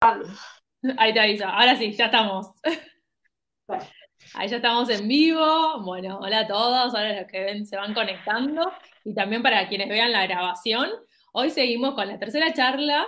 Ahí te aviso. Ahora sí, ya estamos. Ahí ya estamos en vivo. Bueno, hola a todos, ahora los que ven se van conectando. Y también para quienes vean la grabación, hoy seguimos con la tercera charla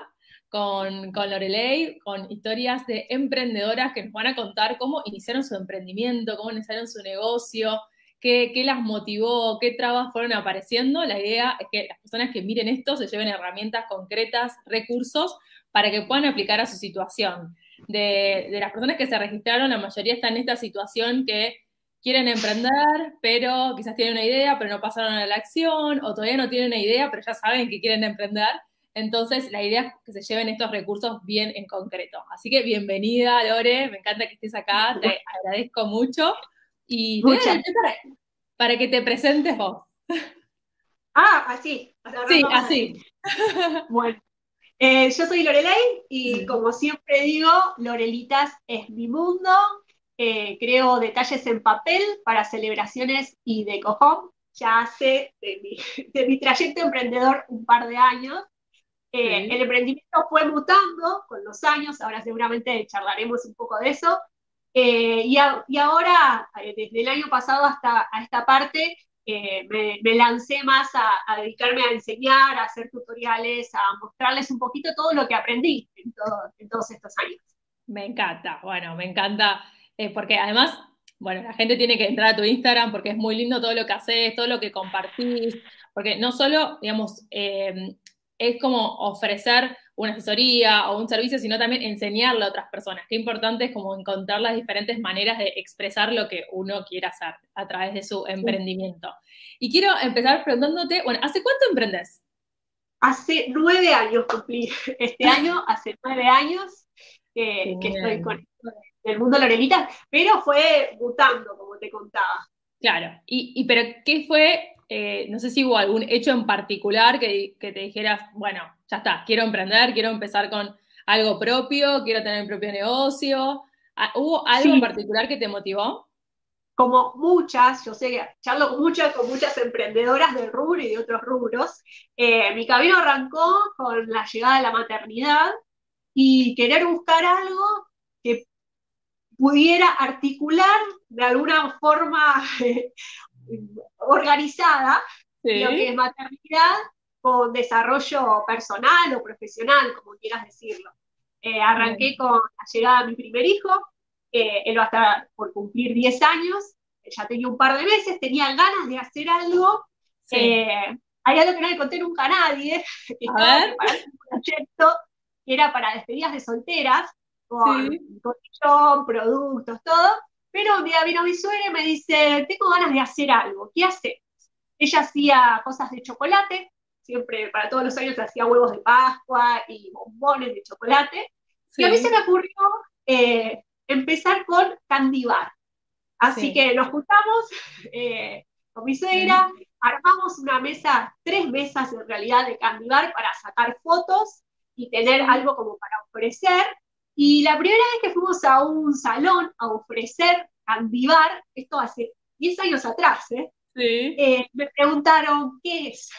con, con Lorelei, con historias de emprendedoras que nos van a contar cómo iniciaron su emprendimiento, cómo iniciaron su negocio, qué, qué las motivó, qué trabas fueron apareciendo. La idea es que las personas que miren esto se lleven herramientas concretas, recursos para que puedan aplicar a su situación. De, de, las personas que se registraron, la mayoría están en esta situación que quieren emprender, pero quizás tienen una idea, pero no pasaron a la acción, o todavía no tienen una idea, pero ya saben que quieren emprender. Entonces, la idea es que se lleven estos recursos bien en concreto. Así que bienvenida, Lore, me encanta que estés acá, te agradezco mucho. Y te para, para, que te presentes vos. Ah, así. Sí, así. Bueno, eh, yo soy Lorelei y como siempre digo, Lorelitas es mi mundo. Eh, creo detalles en papel para celebraciones y de cojón. Ya hace de mi, de mi trayecto emprendedor un par de años. Eh, sí. El emprendimiento fue mutando con los años, ahora seguramente charlaremos un poco de eso. Eh, y, a, y, ahora, eh, desde el año pasado hasta a esta parte, eh, me, lancé más a, dedicarme a enseñar, a hacer tutoriales, a mostrarles un poquito todo lo que aprendí en todos estos años. Me encanta, bueno, me encanta, eh, porque además, bueno, la gente tiene que entrar a tu Instagram porque es muy lindo todo lo que haces, todo lo que compartís, porque no solo, digamos, eh, es como ofrecer una asesoría o un servicio, sino también enseñarle a otras personas. Qué importante es como encontrar las diferentes maneras de expresar lo que uno quiere hacer a través de su emprendimiento. Y quiero empezar preguntándote, bueno, ¿hace cuánto emprendes? Hace nueve años cumplí. Este año, hace nueve años que, que estoy con el mundo Lorelita, pero fue mutando, como te contaba. Claro, y, y pero ¿qué fue eh, no sé si hubo algún hecho en particular que, que, te dijeras, bueno, ya está, quiero emprender, quiero empezar con algo propio, quiero tener mi propio negocio. Ah, ¿Hubo algo sí. en particular que te motivó? Como muchas, yo sé que charlo con muchas, con muchas emprendedoras del rubro y de otros rubros, eh, mi camino arrancó con la llegada de la maternidad y querer buscar algo que pudiera articular de alguna forma organizada, sí. lo que es maternidad, desarrollo personal o profesional, como quieras decirlo. Eh, arranqué con la llegada de mi primer hijo, eh, él va a estar por cumplir 10 años, ya tenía un par de meses, tenía ganas de hacer algo. Sí. Eh, hay algo que no le conté nunca a nadie, que estaba preparando un proyecto que era para despedidas de solteras, con sí. cotillón, productos, todo, pero un día vino mi suegra y me dice, tengo ganas de hacer algo, ¿qué hace? Ella hacía cosas de chocolate, siempre para todos los años hacía huevos de Pascua y bombones de chocolate. Sí. Y a mí se me ocurrió eh, empezar con candy bar. Así sí. que nos juntamos eh, con mi suegra, sí. armamos una mesa, tres mesas en realidad de candy bar para sacar fotos y tener algo como para ofrecer. Y la primera vez que fuimos a un salón a ofrecer Candibar, esto hace 10 años atrás, ¿eh? Sí. Eh, me preguntaron, ¿qué es?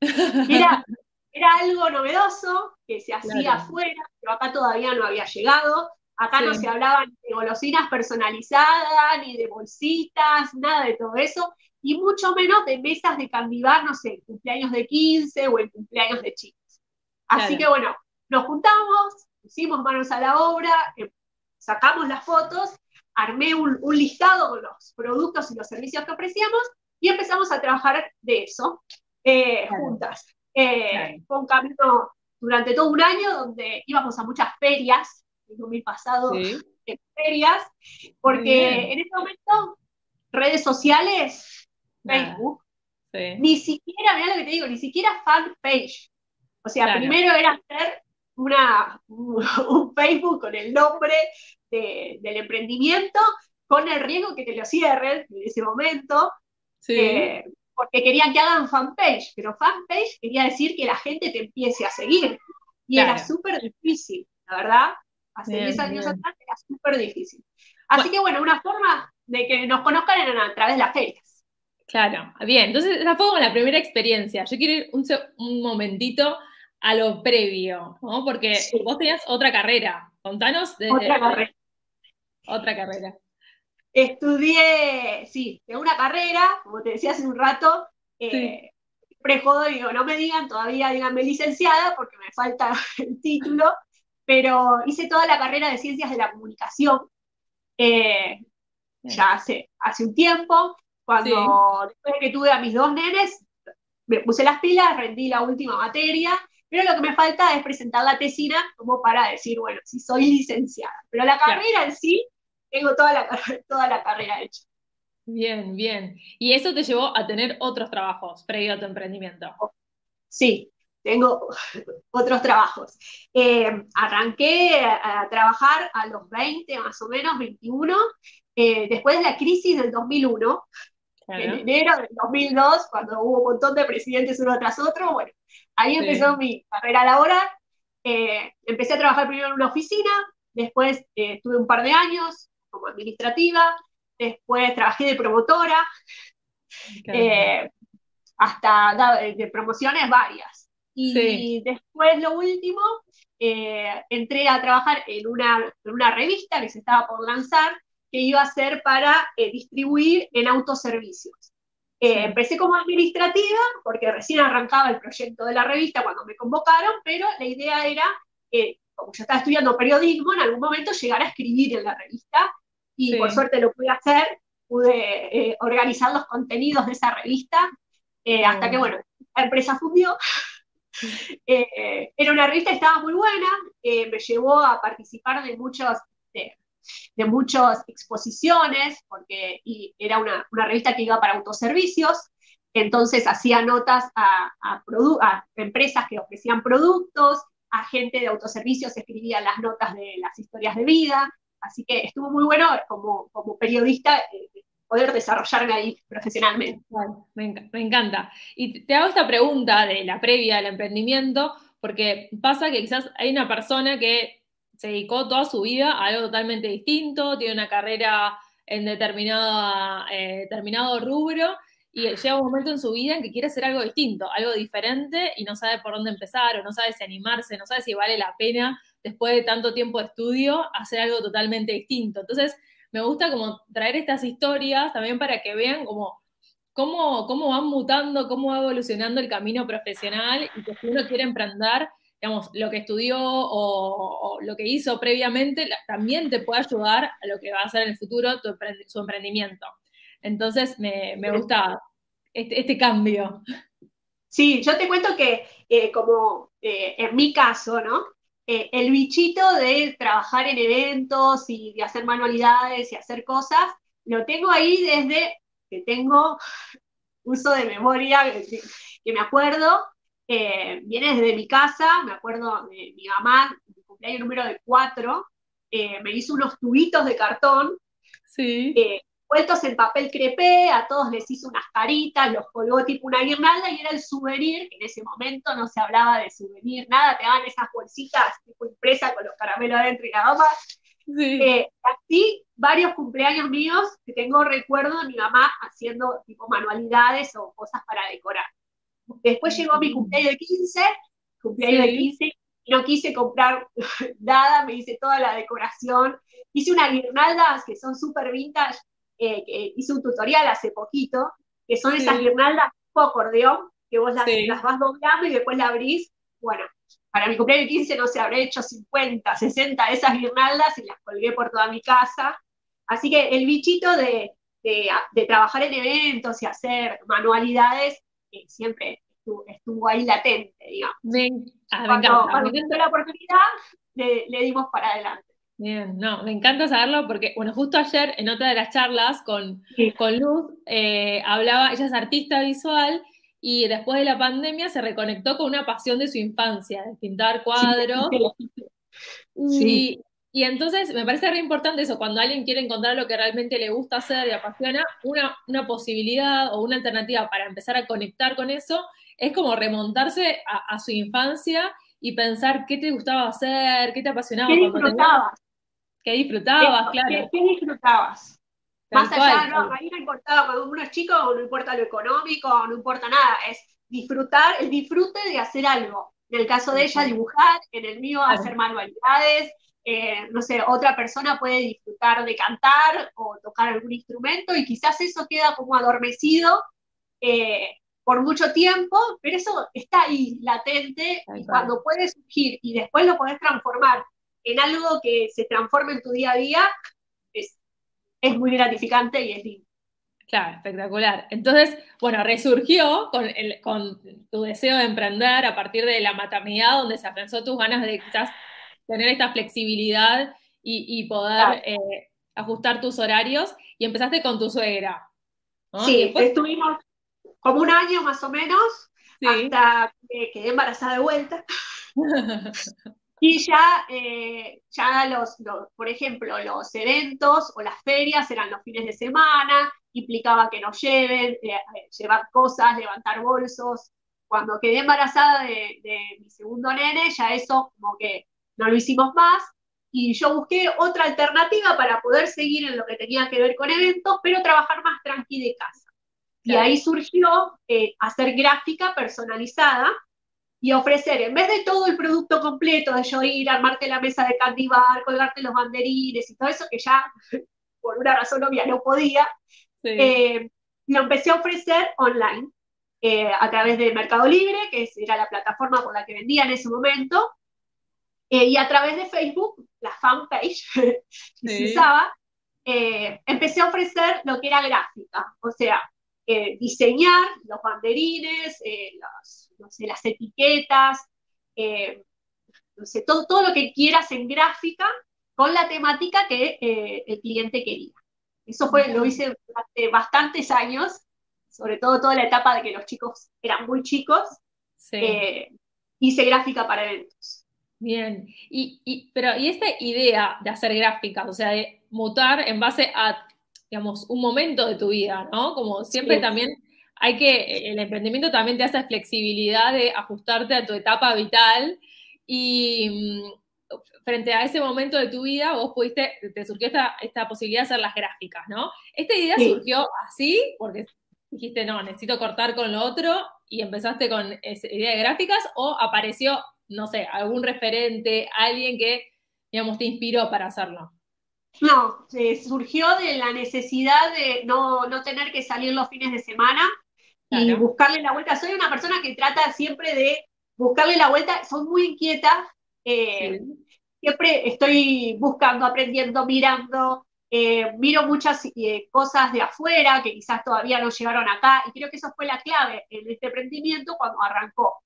Era, era algo novedoso que se hacía claro. afuera, pero acá todavía no había llegado. Acá sí. no se hablaba ni de golosinas personalizadas, ni de bolsitas, nada de todo eso, y mucho menos de mesas de candibar, no sé, el cumpleaños de 15 o el cumpleaños de chicos. Así claro. que bueno, nos juntamos, pusimos manos a la obra, eh, sacamos las fotos, armé un, un, listado con los productos y los servicios que ofrecíamos y empezamos a trabajar de eso eh, claro. juntas. Eh, claro. Fue un camino durante todo un año donde íbamos a muchas ferias, en 2000 pasado, sí. en ferias, porque en ese momento redes sociales, Facebook, sí. ni siquiera, mira lo que te digo, ni siquiera fanpage. O sea, claro. primero era hacer una, un Facebook con el nombre de, del emprendimiento, con el riesgo que te lo cierren en ese momento, sí. eh, porque querían que hagan fanpage, pero fanpage quería decir que la gente te empiece a seguir. Y claro. era súper difícil, la verdad. Hace 10 años bien. atrás era súper difícil. Así bueno. que bueno, una forma de que nos conozcan era a través de las ferias. Claro, bien. Entonces esa fue como la primera experiencia. Yo quiero ir un, un momentito a lo previo, ¿no? Porque vos tenías otra carrera. Contanos desde... Otra carrera. Otra carrera. Estudié, sí, de una carrera, como te decía hace un rato, eh, prejodo, digo, no me digan todavía, díganme licenciada, porque me falta el título, pero hice toda la carrera de ciencias de la comunicación, eh, ya hace, hace un tiempo, cuando después de que tuve a mis dos nenes, me puse las pilas, rendí la última materia, pero lo que me falta es presentar la tesina como para decir, bueno, si soy licenciada. Pero la carrera en sí, tengo toda la, toda la carrera hecha. Bien, bien. ¿Y eso te llevó a tener otros trabajos previo a tu emprendimiento? Sí, tengo otros trabajos. Eh, arranqué a, trabajar a los 20, más o menos, 21, eh, después de la crisis del 2001, en enero del 2002, cuando hubo un montón de presidentes uno tras otro, bueno, ahí empezó mi carrera laboral. Eh, empecé a trabajar primero en una oficina, después estuve un par de años como administrativa, después trabajé de promotora, eh, hasta de promociones varias. Y después lo último, eh, entré a trabajar en una, en una, revista que se estaba por lanzar, que iba a ser para eh, distribuir en autoservicios. Empecé como administrativa, porque recién arrancaba el proyecto de la revista cuando me convocaron, pero la idea era, como yo estaba estudiando periodismo, en algún momento llegar a escribir en la revista y por suerte lo pude hacer, pude eh, organizar los contenidos de esa revista, eh, hasta que, bueno, la empresa fundió. Eh, era una revista que estaba muy buena, me llevó a participar de muchos... De, muchas exposiciones, porque y era una, una, revista que iba para autoservicios, entonces hacía notas a, a, a, empresas que ofrecían productos, a gente de autoservicios escribía las notas de las historias de vida, Así que estuvo muy bueno como, como periodista eh, poder desarrollarme ahí profesionalmente. me, encanta. Y te hago esta pregunta de la previa al emprendimiento, porque pasa que quizás hay una persona que se dedicó toda su vida a algo totalmente distinto, tiene una carrera en determinada, eh, determinado rubro y llega un momento en su vida en que quiere hacer algo distinto, algo diferente y no sabe por dónde empezar o no sabe si animarse, no sabe si vale la pena después de tanto tiempo de estudio, hacer algo totalmente distinto. Entonces, me gusta como traer estas historias también para que vean como cómo, cómo van mutando, cómo va evolucionando el camino profesional y que si uno quiere emprender, digamos, lo que estudió o, lo que hizo previamente también te puede ayudar a lo que va a ser en el futuro su emprendimiento. Entonces, me, gusta este, este, cambio. Sí, yo te cuento que eh, como eh, en mi caso, ¿no? Eh, el bichito de trabajar en eventos y de hacer manualidades y hacer cosas, lo tengo ahí desde que tengo uso de memoria, que, me acuerdo, eh, viene desde mi casa, me acuerdo de mi mamá, mi cumpleaños número de cuatro, eh, me hizo unos tubitos de cartón, sí vueltos en papel crepé, a todos les hizo unas caritas, los colgó tipo una guirnalda y era el souvenir, que en ese momento no se hablaba de souvenir, nada, te daban esas bolsitas tipo impresas con los caramelos adentro y nada más. Eh, así, varios cumpleaños míos que tengo recuerdo de mi mamá haciendo tipo manualidades o cosas para decorar. Después llegó mi cumpleaños de 15, cumpleaños de 15, y no quise comprar nada, me hice toda la decoración. Hice unas guirnaldas que son súper vintage, eh, que hice un tutorial hace poquito, que son esas guirnaldas tipo acordeón, que vos las, vas doblando y después la abrís. Bueno, para mi cumpleaños 15 no sé, habré hecho 50, 60 de esas guirnaldas y las colgué por toda mi casa. Así que el bichito de, de, trabajar en eventos y hacer manualidades eh, siempre estuvo, ahí latente, digamos. Ah, cuando, cuando la oportunidad, le, le dimos para adelante. Bien, no, me encanta saberlo porque, bueno, justo ayer en otra de las charlas con, con Luz, eh, hablaba, ella es artista visual y después de la pandemia se reconectó con una pasión de su infancia, de pintar cuadros. Sí, y, entonces me parece re importante eso, cuando alguien quiere encontrar lo que realmente le gusta hacer y apasiona, una, una posibilidad o una alternativa para empezar a conectar con eso es como remontarse a, su infancia y pensar qué te gustaba hacer, qué te apasionaba. ¿Qué disfrutabas? ¿Qué disfrutabas, claro? ¿Qué, disfrutabas? Más allá, no, a mí no importaba cuando uno es chico, no importa lo económico, no importa nada, es disfrutar, el disfrute de hacer algo. En el caso de ella, dibujar, en el mío, hacer manualidades, eh, no sé, otra persona puede disfrutar de cantar o tocar algún instrumento y quizás eso queda como adormecido eh, por mucho tiempo, pero eso está ahí latente y cuando puede surgir y después lo podés transformar en algo que se transforme en tu día a día, es, es muy gratificante y es lindo. Claro, espectacular. Entonces, bueno, resurgió con, el, con tu deseo de emprender a partir de la maternidad, donde se afianzó tus ganas de quizás tener esta flexibilidad y, poder eh, ajustar tus horarios, y empezaste con tu suegra. Sí, estuvimos como un año más o menos, hasta que quedé embarazada de vuelta. Y ya, eh, ya los, por ejemplo, los eventos o las ferias eran los fines de semana, implicaba que nos lleven, eh, eh, llevar cosas, levantar bolsos. Cuando quedé embarazada de, mi segundo nene, ya eso como que no lo hicimos más. Y yo busqué otra alternativa para poder seguir en lo que tenía que ver con eventos, pero trabajar más tranqui de casa. Y ahí surgió hacer gráfica personalizada, y ofrecer, en vez de todo el producto completo, de yo ir, armarte la mesa de candy bar, colgarte los banderines y todo eso, que ya por una razón obvia no podía, eh, lo empecé a ofrecer online, eh, a través de Mercado Libre, que era la plataforma por la que vendía en ese momento, eh, y a través de Facebook, la fanpage que se usaba, empecé a ofrecer lo que era gráfica, o sea, diseñar los banderines, los no sé, las etiquetas, eh, no sé, todo, todo lo que quieras en gráfica con la temática que eh, el cliente quería. Eso fue, lo hice durante bastantes años, sobre todo toda la etapa de que los chicos eran muy chicos. Eh, hice gráfica para eventos. Bien, y, pero y esta idea de hacer gráficas, o sea, de mutar en base a, digamos, un momento de tu vida, ¿no? Como siempre también hay que, el emprendimiento también te hace flexibilidad de ajustarte a tu etapa vital y mm, frente a ese momento de tu vida vos pudiste, te surgió esta, esta posibilidad de hacer las gráficas, ¿no? ¿Esta idea surgió así? Porque dijiste, no, necesito cortar con lo otro y empezaste con esa idea de gráficas o apareció, no sé, algún referente, alguien que, digamos, te inspiró para hacerlo? No, surgió de la necesidad de no, no, tener que salir los fines de semana y buscarle la vuelta. Soy una persona que trata siempre de buscarle la vuelta, soy muy inquieta, eh, siempre estoy buscando, aprendiendo, mirando, eh, miro muchas eh, cosas de afuera que quizás todavía no llegaron acá y creo que eso fue la clave en este emprendimiento cuando arrancó.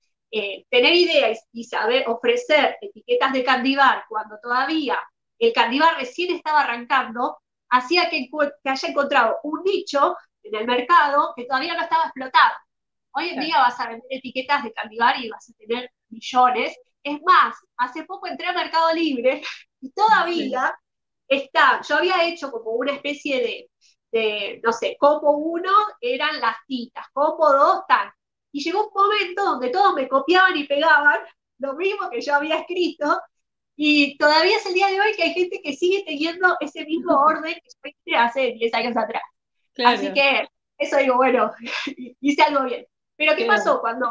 tener ideas y saber ofrecer etiquetas de candibar cuando todavía el candibar recién estaba arrancando, hacía que, que haya encontrado un nicho en el mercado que todavía no estaba explotado. Hoy en día vas a vender etiquetas de Candibar y vas a tener millones. Es más, hace poco entré a Mercado Libre y todavía está, yo había hecho como una especie de, no sé, como uno eran las citas, como dos, tal. Y llegó un momento donde todos me copiaban y pegaban lo mismo que yo había escrito, y todavía es el día de hoy que hay gente que sigue teniendo ese mismo orden que yo hice hace 10 años atrás. Así que eso digo, bueno, hice algo bien. Pero ¿qué pasó? Cuando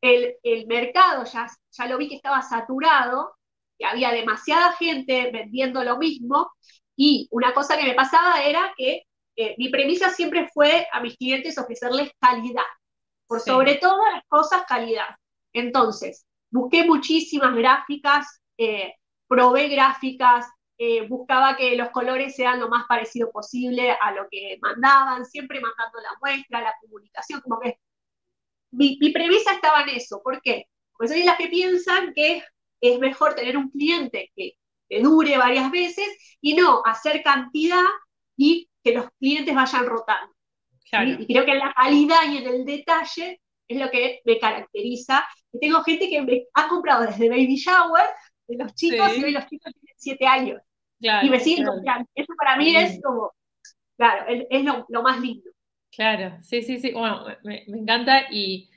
el, mercado ya, ya lo vi que estaba saturado, que había demasiada gente vendiendo lo mismo, y una cosa que me pasaba era que eh, mi premisa siempre fue a mis clientes ofrecerles calidad, por sobre todas las cosas calidad. Entonces, busqué muchísimas gráficas, eh, probé gráficas, eh, buscaba que los colores sean lo más parecido posible a lo que mandaban, siempre mandando la muestra, la comunicación, como que mi, premisa estaba en eso. ¿Por qué? Porque soy las que piensan que es mejor tener un cliente que, dure varias veces y no hacer cantidad y que los clientes vayan rotando. Y creo que en la calidad y en el detalle es lo que me caracteriza. Y tengo gente que me ha comprado desde baby shower de los chicos y hoy los chicos tienen siete años y me siguen Eso para mí es como, claro, es, lo, más lindo. Claro, sí, sí, sí. Bueno, me, encanta y,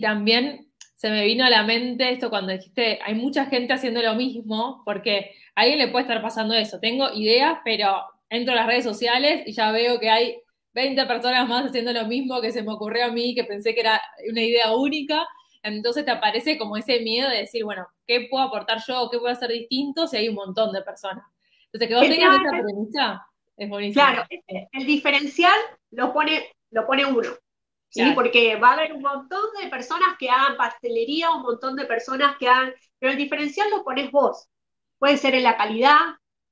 también se me vino a la mente esto cuando dijiste, hay mucha gente haciendo lo mismo, porque a alguien le puede estar pasando eso. Tengo ideas, pero entro a las redes sociales y ya veo que hay 20 personas más haciendo lo mismo que se me ocurrió a mí, que pensé que era una idea única. entonces te aparece como ese miedo de decir, bueno, ¿qué puedo aportar yo o qué puedo hacer distinto si hay un montón de personas? Entonces, que vos tengas esa premisa es buenísimo. Claro, el diferencial lo pone, lo pone uno. ¿sí? Porque va a haber un montón de personas que hagan pastelería, un montón de personas que hagan, pero el diferencial lo pones vos. Puede ser en la calidad,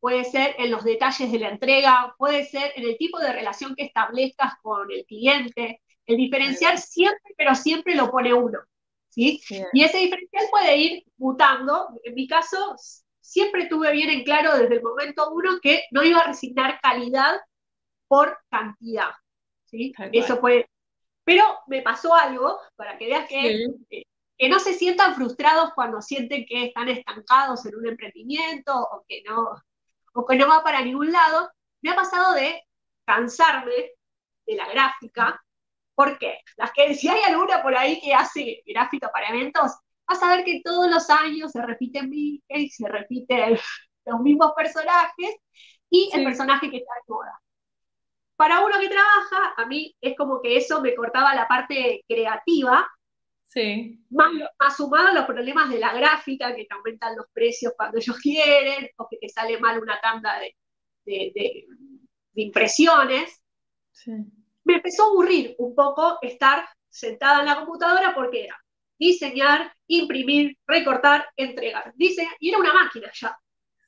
puede ser en los detalles de la entrega, puede ser en el tipo de relación que establezcas con el cliente. El diferencial siempre, pero siempre lo pone uno. ¿sí? Y ese diferencial puede ir mutando. En mi caso, siempre tuve bien en claro desde el momento uno que no iba a resignar calidad por cantidad. ¿sí? Eso fue. Pero me pasó algo, para que veas que eh, que no se sientan frustrados cuando sienten que están estancados en un emprendimiento o que no, o que no va para ningún lado, me ha pasado de cansarme de la gráfica. ¿Por qué? Las que, si hay alguna por ahí que hace gráfica para eventos, vas a ver que todos los años se repiten y se repiten los mismos personajes y el personaje que está de moda. Para uno que trabaja, a mí es como que eso me cortaba la parte creativa Sí. Más, más sumado a los problemas de la gráfica, que te aumentan los precios cuando ellos quieren, o que te sale mal una tanda de, de, impresiones. Me empezó a aburrir un poco estar sentada en la computadora porque era diseñar, imprimir, recortar, entregar. Dice, y era una máquina ya.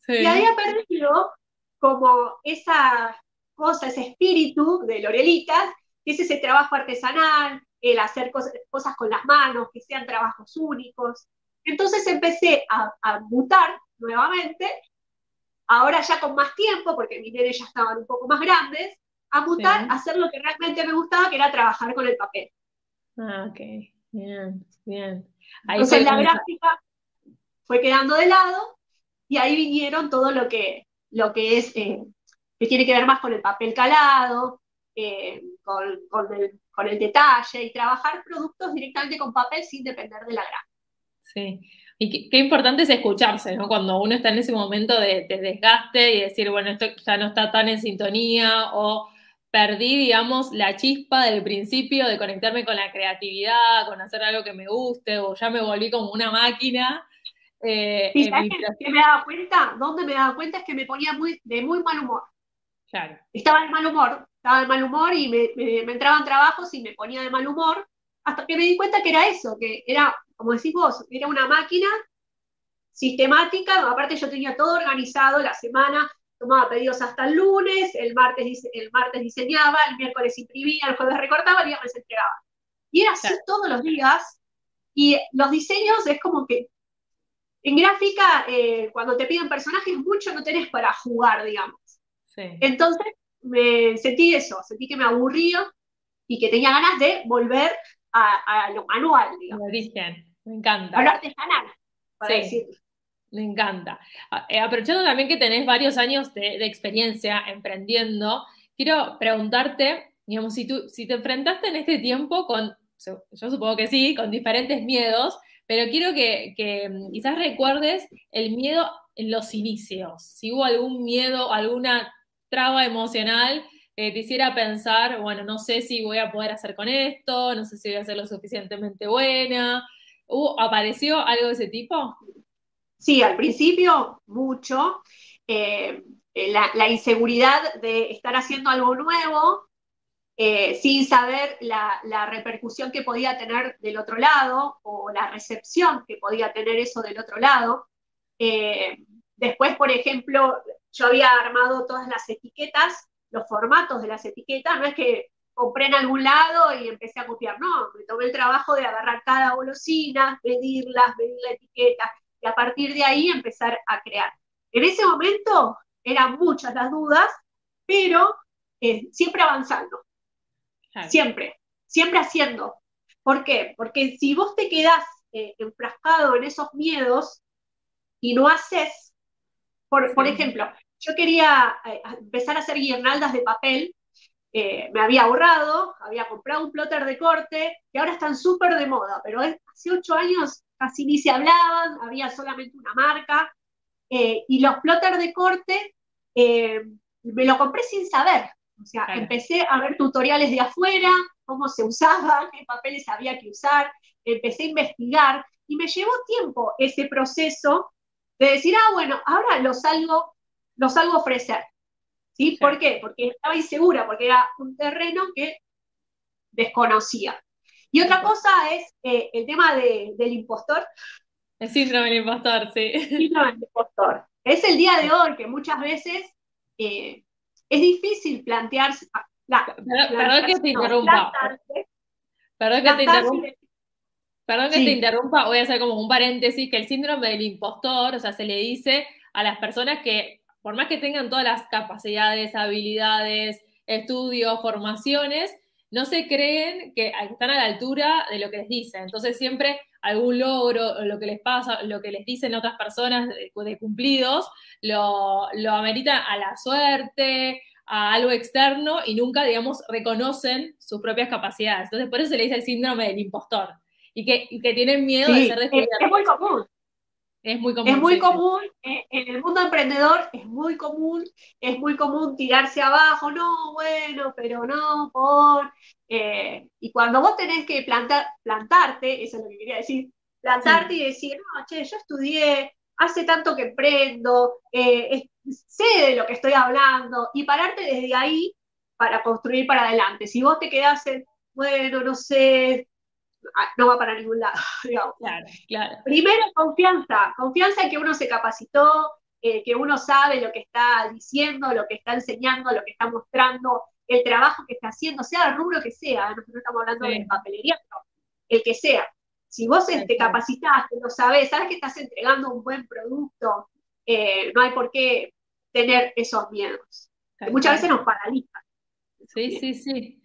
Y había perdido como esa cosa, ese espíritu de Lorelitas, que es ese trabajo artesanal, el hacer cosas, con las manos, que sean trabajos únicos. Entonces empecé a, a mutar nuevamente, ahora ya con más tiempo, porque mis nenes ya estaban un poco más grandes, a mutar, a hacer lo que realmente me gustaba, que era trabajar con el papel. Ah, ok, bien, bien. Entonces la gráfica fue quedando de lado y ahí vinieron todo lo que, lo que es, eh, que tiene que ver más con el papel calado, eh, con, con, el, con el detalle y trabajar productos directamente con papel sin depender de la grama. Sí, y qué, importante es escucharse, ¿no? Cuando uno está en ese momento de, desgaste y decir, bueno, esto ya no está tan en sintonía o perdí, digamos, la chispa del principio de conectarme con la creatividad, con hacer algo que me guste, o ya me volví como una máquina. Eh, que, me daba cuenta? ¿Dónde me daba cuenta? Es que me ponía muy, de muy mal humor. Claro. Estaba de mal humor, estaba de mal humor y me, me, entraban trabajos y me ponía de mal humor, hasta que me di cuenta que era eso, que era, como decís vos, era una máquina sistemática, aparte yo tenía todo organizado la semana, tomaba pedidos hasta el lunes, el martes, el martes diseñaba, el miércoles imprimía, el jueves recortaba, el viernes entregaba. Y era así todos los días, y los diseños es como que en gráfica, eh, cuando te piden personajes, mucho no tenés para jugar, digamos. Entonces, me sentí eso, sentí que me aburría y que tenía ganas de volver a, lo manual, digamos. origen, me encanta. A lo artesanal, para decirlo. Me encanta. Eh, aprovechando también que tenés varios años de, experiencia emprendiendo, quiero preguntarte, digamos, si, tú, si te enfrentaste en este tiempo con, yo supongo que sí, con diferentes miedos, pero quiero que, que mm, quizás recuerdes el miedo en los inicios, si hubo algún miedo, alguna traba emocional te hiciera pensar, bueno, no sé si voy a poder hacer con esto, no sé si voy a ser lo suficientemente buena. ¿Apareció algo de ese tipo? Sí, al principio mucho. Eh, la, inseguridad de estar haciendo algo nuevo eh, sin saber la, repercusión que podía tener del otro lado o la recepción que podía tener eso del otro lado. Eh, después, por ejemplo, yo había armado todas las etiquetas, los formatos de las etiquetas, no es que compré en algún lado y empecé a copiar, no, me tomé el trabajo de agarrar cada golosina, medirlas, medir la etiqueta y a partir de ahí empezar a crear. En ese momento eran muchas las dudas, pero eh, siempre avanzando, siempre, siempre haciendo. ¿Por qué? Porque si vos te quedás eh, enfrascado en esos miedos y no haces, por, ejemplo, yo quería eh, empezar a hacer guirnaldas de papel, eh, me había ahorrado, había comprado un plotter de corte, que ahora están súper de moda, pero hace ocho años casi ni se hablaban, había solamente una marca, eh, y los plotters de corte me lo compré sin saber, o sea, empecé a ver tutoriales de afuera, cómo se usaban, qué papeles había que usar, empecé a investigar y me llevó tiempo ese proceso de decir, ah, bueno, ahora lo salgo, lo salgo a ofrecer. ¿Sí? ¿Por qué? Porque estaba insegura, porque era un terreno que desconocía. Y otra cosa es eh, el tema del impostor. El síndrome del impostor, sí. El síndrome del impostor. Es el día de hoy que muchas veces eh, es difícil plantearse. perdón, que te interrumpa. Perdón que te interrumpa. Perdón que te interrumpa, voy a hacer como un paréntesis, que el síndrome del impostor, o sea, se le dice a las personas que, por más que tengan todas las capacidades, habilidades, estudios, formaciones, no se creen que están a la altura de lo que les dicen. Entonces siempre algún logro, lo que les pasa, lo que les dicen otras personas de, cumplidos, lo, lo ameritan a la suerte, a algo externo y nunca, digamos, reconocen sus propias capacidades. Entonces por eso se le dice el síndrome del impostor y que, que tienen miedo de ser descubiertos. Es muy común. Es muy común. Es muy común, eh, en el mundo emprendedor es muy común, es muy común tirarse abajo, no, bueno, pero no, por... Eh, y cuando vos tenés que plantar, plantarte, eso es lo que quería decir, plantarte y decir, no, che, yo estudié, hace tanto que emprendo, eh, sé de lo que estoy hablando, y pararte desde ahí para construir para adelante. Si vos te quedás en, bueno, no sé, no va para ningún lado. Claro, claro. Primero, confianza, confianza en que uno se capacitó, eh, que uno sabe lo que está diciendo, lo que está enseñando, lo que está mostrando, el trabajo que está haciendo, sea el rubro que sea, nosotros estamos hablando de papelería, pero el que sea. Si vos te este, capacitaste, lo sabes, sabes que estás entregando un buen producto, eh, no hay por qué tener esos miedos. muchas veces nos paralizan. Sí, sí, sí.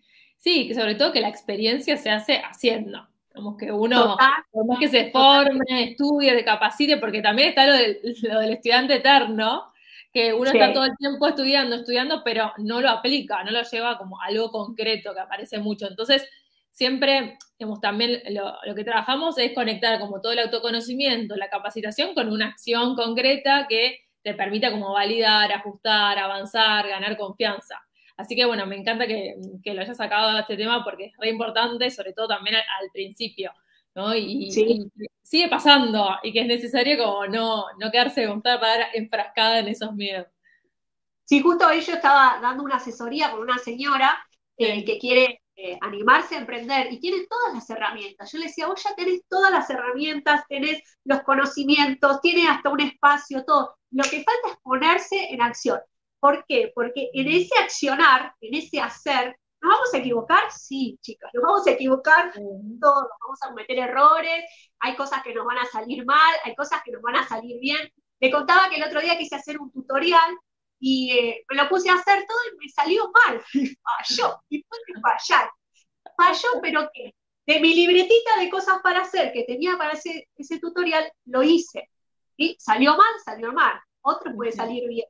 Sí, sobre todo que la experiencia se hace haciendo. Como que uno, por más que se forme, estudie, de capacite, porque también está lo del, estudiante eterno, que uno está todo el tiempo estudiando, estudiando, pero no lo aplica, no lo lleva como algo concreto que aparece mucho. Entonces, siempre, digamos, también lo, lo, que trabajamos es conectar como todo el autoconocimiento, la capacitación con una acción concreta que te permita como validar, ajustar, avanzar, ganar confianza. Así que bueno, me encanta que, lo hayas sacado este tema porque es re importante, sobre todo también al, principio, ¿no? Y, sigue pasando y que es necesario como no, no quedarse para enfrascada en esos miedos. Sí, justo hoy yo estaba dando una asesoría con una señora eh, que quiere eh, animarse a emprender y tiene todas las herramientas. Yo le decía, vos ya tenés todas las herramientas, tenés los conocimientos, tiene hasta un espacio, todo. Lo que falta es ponerse en acción. ¿Por qué? Porque en ese accionar, en ese hacer, ¿nos vamos a equivocar? Sí, chicas, nos vamos a equivocar todos, vamos a cometer errores, hay cosas que nos van a salir mal, hay cosas que nos van a salir bien. Le contaba que el otro día quise hacer un tutorial y eh, me lo puse a hacer todo y me salió mal, falló, y fue de fallar. Falló, pero ¿qué? De mi libretita de cosas para hacer que tenía para ese, ese tutorial, lo hice. ¿sí? Salió mal, salió mal. Otro puede salir bien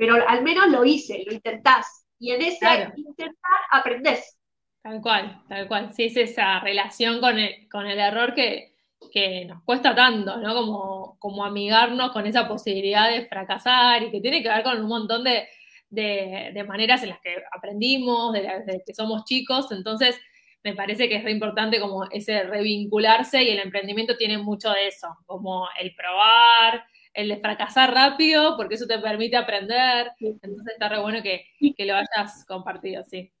pero al menos lo hice, lo intentás. Y en ese intentar aprendés. Tal cual, tal cual. Sí, es esa relación con el, con el error que, nos cuesta tanto, ¿no? Como, como amigarnos con esa posibilidad de fracasar y que tiene que ver con un montón de, maneras en las que aprendimos, desde que somos chicos. Entonces, me parece que es re importante como ese revincularse y el emprendimiento tiene mucho de eso, como el probar, el de fracasar rápido, porque eso te permite aprender. Entonces está re bueno que, lo hayas compartido, sí.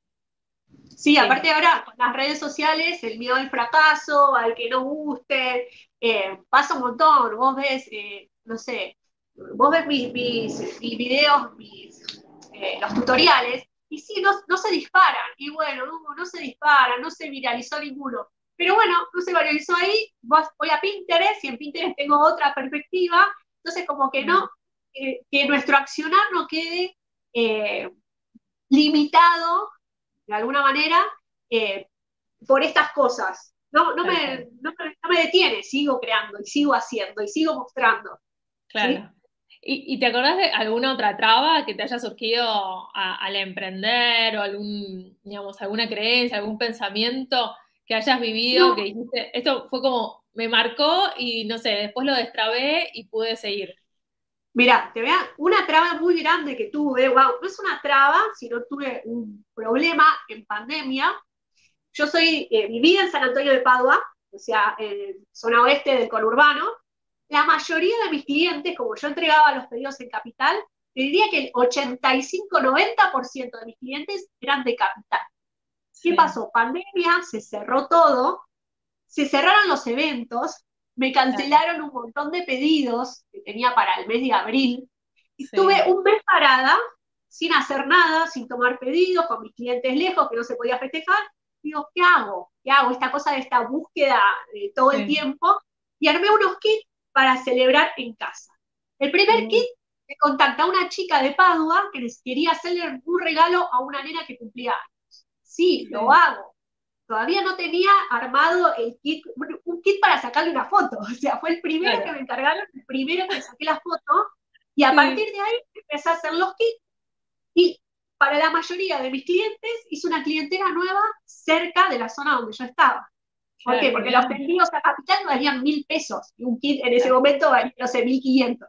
Sí, aparte ahora con las redes sociales, el miedo al fracaso, al que no guste, eh, pasa un montón. Vos ves, eh, no sé, vos ves mis, videos, mis, eh, los tutoriales, y sí, no, se disparan. Y bueno, no, no se disparan, no se viralizó ninguno. Pero bueno, no se viralizó ahí, voy a Pinterest y en Pinterest tengo otra perspectiva entonces, como que no, eh, que nuestro accionar no quede eh, limitado, de alguna manera, eh, por estas cosas. No, no, me, no, me, detiene, sigo creando y sigo haciendo y sigo mostrando. Claro. ¿Y, te acordás de alguna otra traba que te haya surgido al emprender o algún, digamos, alguna creencia, algún pensamiento que hayas vivido que dijiste, esto fue como me marcó y no sé, después lo destrabé y pude seguir. Mira, te vea una traba muy grande que tuve, wow, no es una traba, sino tuve un problema en pandemia. Yo soy, eh, vivía en San Antonio de Padua, o sea, en zona oeste del conurbano, la mayoría de mis clientes, como yo entregaba los pedidos en capital, te diría que el 85-90% de mis clientes eran de capital. ¿Qué pasó? Pandemia, se cerró todo, se cerraron los eventos, me cancelaron un montón de pedidos que tenía para el mes de abril. Y estuve un mes parada, sin hacer nada, sin tomar pedidos, con mis clientes lejos, que no se podía festejar. Digo, ¿qué hago? ¿Qué hago? Esta cosa de esta búsqueda de todo el tiempo. Y armé unos kits para celebrar en casa. El primer kit me contacta a una chica de Padua que les quería hacerle un regalo a una nena que cumplía años. Sí, lo hago. Todavía no tenía armado el kit, un kit para sacarle una foto. O sea, fue el primero que me encargaron, el primero que saqué la foto. Y a partir de ahí empecé a hacer los kits. Y para la mayoría de mis clientes hice una clientela nueva cerca de la zona donde yo estaba. ¿Por qué? Porque los pedidos a capital valían mil pesos y un kit en ese momento valía, no sé, mil quinientos.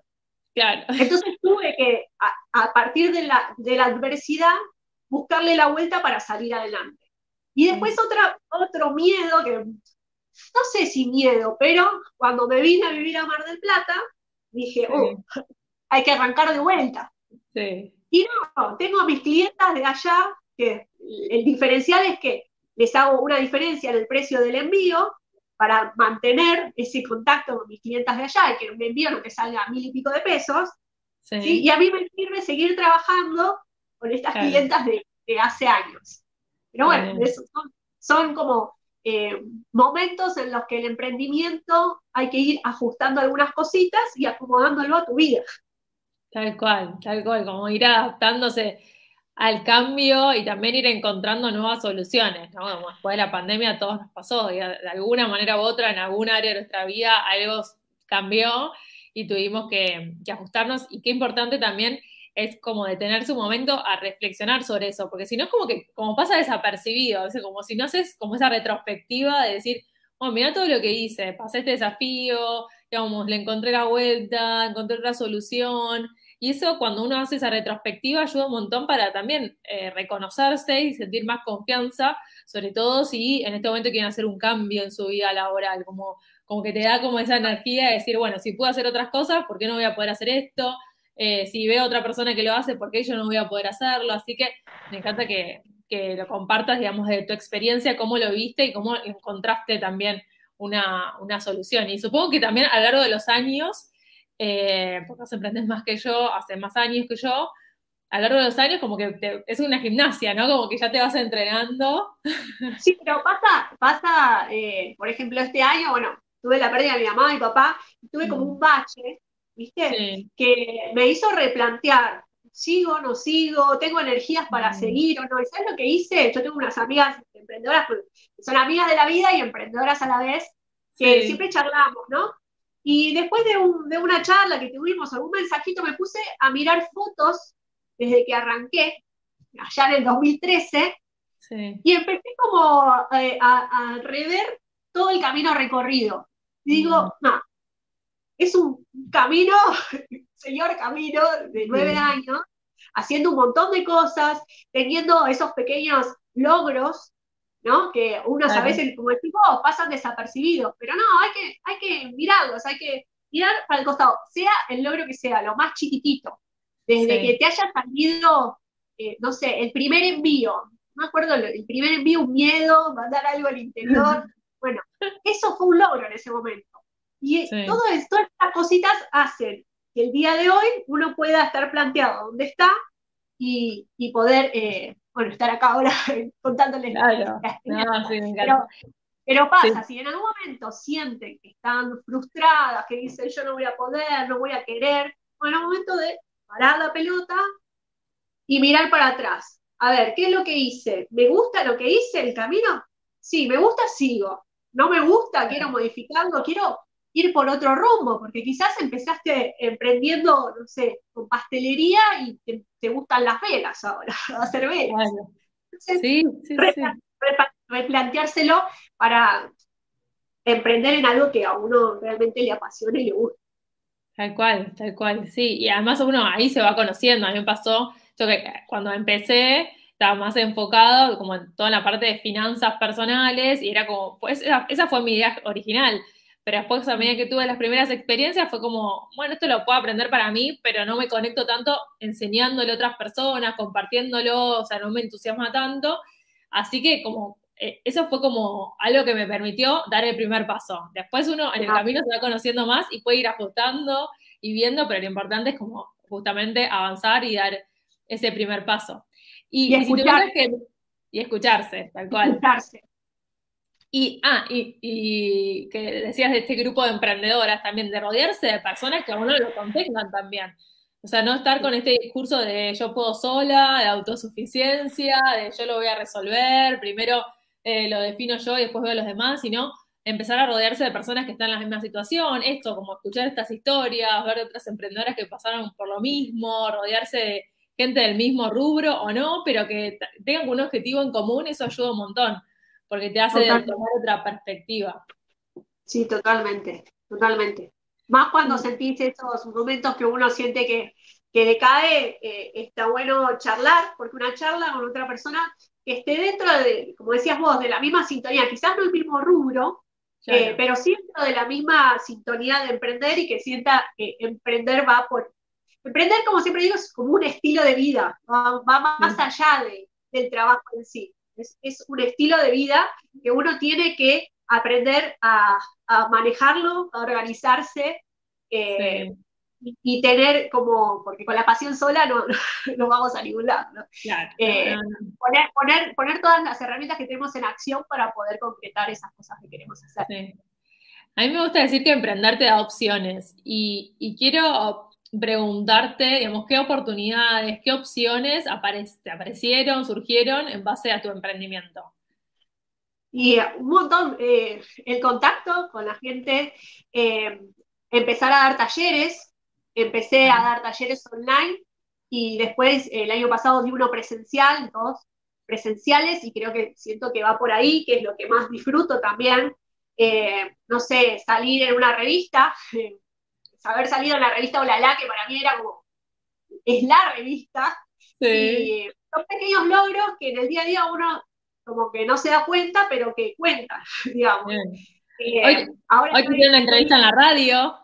Claro. Entonces tuve que, a, partir de la, de la, adversidad, buscarle la vuelta para salir adelante. Y después otra, otro miedo, que no sé si miedo, pero cuando me vine a vivir a Mar del Plata, dije, oh, hay que arrancar de vuelta. Sí. Y no, tengo a mis clientas de allá, que el diferencial es que les hago una diferencia en el precio del envío para mantener ese contacto con mis clientas de allá y que un envío no te salga a mil y pico de pesos. Y a mí me sirve seguir trabajando con estas clientas de, hace años. Pero bueno, son, como eh, momentos en los que el emprendimiento hay que ir ajustando algunas cositas y acomodándolo a tu vida. Tal cual, tal cual, como ir adaptándose al cambio y también ir encontrando nuevas soluciones, ¿no? Como después de la pandemia a todos nos pasó, y de alguna manera u otra, en algún área de nuestra vida algo cambió y tuvimos que, ajustarnos. Y qué importante también es como detenerse un momento a reflexionar sobre eso, porque si no es como que como pasa desapercibido, es como si no haces como esa retrospectiva de decir, oh, mira todo lo que hice, pasé este desafío, digamos, le encontré la vuelta, encontré otra solución, y eso cuando uno hace esa retrospectiva ayuda un montón para también eh, reconocerse y sentir más confianza, sobre todo si en este momento quieren hacer un cambio en su vida laboral, como, como que te da como esa energía de decir, bueno, si puedo hacer otras cosas, ¿por qué no voy a poder hacer esto? Eh, si veo a otra persona que lo hace, ¿por qué yo no voy a poder hacerlo? Así que me encanta que, lo compartas, digamos, de tu experiencia, cómo lo viste y cómo encontraste también una, una solución. Y supongo que también a lo largo de los años eh, porque vos emprendes más que yo, hace más años que yo, a lo largo de los años como que es una gimnasia, ¿no? Como que ya te vas entrenando. Sí, pero pasa, pasa, eh, por ejemplo, este año, bueno, tuve la pérdida de mi mamá y mi papá, y tuve como un bache, ¿viste? Que me hizo replantear, sigo, no sigo, tengo energías para seguir o no. ¿Y sabes lo que hice? Yo tengo unas amigas emprendedoras, pues, son amigas de la vida y emprendedoras a la vez, que siempre charlamos, ¿no? Y después de, una charla que tuvimos, algún mensajito, me puse a mirar fotos desde que arranqué, allá en el 2013, y empecé como eh, a, rever todo el camino recorrido. Y digo, no, es un camino, señor camino de nueve años, haciendo un montón de cosas, teniendo esos pequeños logros ¿no? Que unos a veces como equipo pasan desapercibidos, pero no, hay que, hay que mirarlos, hay que mirar para el costado, sea el logro que sea, lo más chiquitito, desde que te haya salido, eh, no sé, el primer envío, no me acuerdo, el primer envío, un miedo, mandar algo al interior, bueno, eso fue un logro en ese momento. Y todo esto, estas cositas hacen que el día de hoy uno pueda estar planteado dónde está y, y poder eh, bueno, estar acá ahora contándoles. Claro. pero, pasa, si en algún momento sienten que están frustradas, que dicen yo no voy a poder, no voy a querer, bueno, es momento de parar la pelota y mirar para atrás. A ver, ¿qué es lo que hice? ¿Me gusta lo que hice, el camino? Sí, me gusta, sigo. No me gusta, quiero modificarlo, quiero ir por otro rumbo, porque quizás empezaste emprendiendo, no sé, con pastelería y te, gustan las velas ahora, hacer velas. sí, sí, replanteárselo para emprender en algo que a uno realmente le apasiona y le gusta. Tal cual, tal cual, sí. Y además uno ahí se va conociendo. A mí me pasó, yo que cuando empecé, estaba más enfocado como en toda la parte de finanzas personales y era como, pues esa, fue mi idea original. Pero después, a medida que tuve las primeras experiencias, fue como, bueno, esto lo puedo aprender para mí, pero no me conecto tanto enseñándole a otras personas, compartiéndolo, o sea, no me entusiasma tanto. Así que como eh, eso fue como algo que me permitió dar el primer paso. Después uno en el camino se va conociendo más y puede ir ajustando y viendo, pero lo importante es como justamente avanzar y dar ese primer paso. Y, escucharse. y escucharse, tal cual. Escucharse. Y, ah, y, que decías de este grupo de emprendedoras también, de rodearse de personas que a uno lo contengan también. O sea, no estar con este discurso de yo puedo sola, de autosuficiencia, de yo lo voy a resolver, primero eh, lo defino yo y después veo a los demás, sino empezar a rodearse de personas que están en la misma situación, esto, como escuchar estas historias, ver otras emprendedoras que pasaron por lo mismo, rodearse de gente del mismo rubro o no, pero que tengan un objetivo en común, eso ayuda un montón, porque te hace tomar otra perspectiva. Sí, totalmente, totalmente. Más cuando sentís esos momentos que uno siente que, que decae, eh, está bueno charlar, porque una charla con otra persona que esté dentro de, como decías vos, de la misma sintonía, quizás no el mismo rubro, eh, pero sí dentro de la misma sintonía de emprender y que sienta que emprender va por, Emprender, como siempre digo, es como un estilo de vida, va, más allá de, del trabajo en sí. Es, un estilo de vida que uno tiene que aprender a, manejarlo, a organizarse eh, y, tener como, porque con la pasión sola no, no, vamos a ningún lado. Eh, poner, poner, poner todas las herramientas que tenemos en acción para poder concretar esas cosas que queremos hacer. A mí me gusta decir que emprender te da opciones y, y quiero preguntarte, digamos, qué oportunidades, qué opciones te aparecieron, surgieron en base a tu emprendimiento. Y eh, un montón, eh, el contacto con la gente, eh, empezar a dar talleres, empecé a dar talleres online y después el año pasado di uno presencial, dos presenciales y creo que siento que va por ahí, que es lo que más disfruto también. no sé, salir en una revista, haber salido en la revista Olala, que para mí era como, es la revista, y son pequeños logros que en el día a día uno como que no se da cuenta, pero que cuenta, digamos. Eh, hoy, ahora tuve una entrevista en la radio.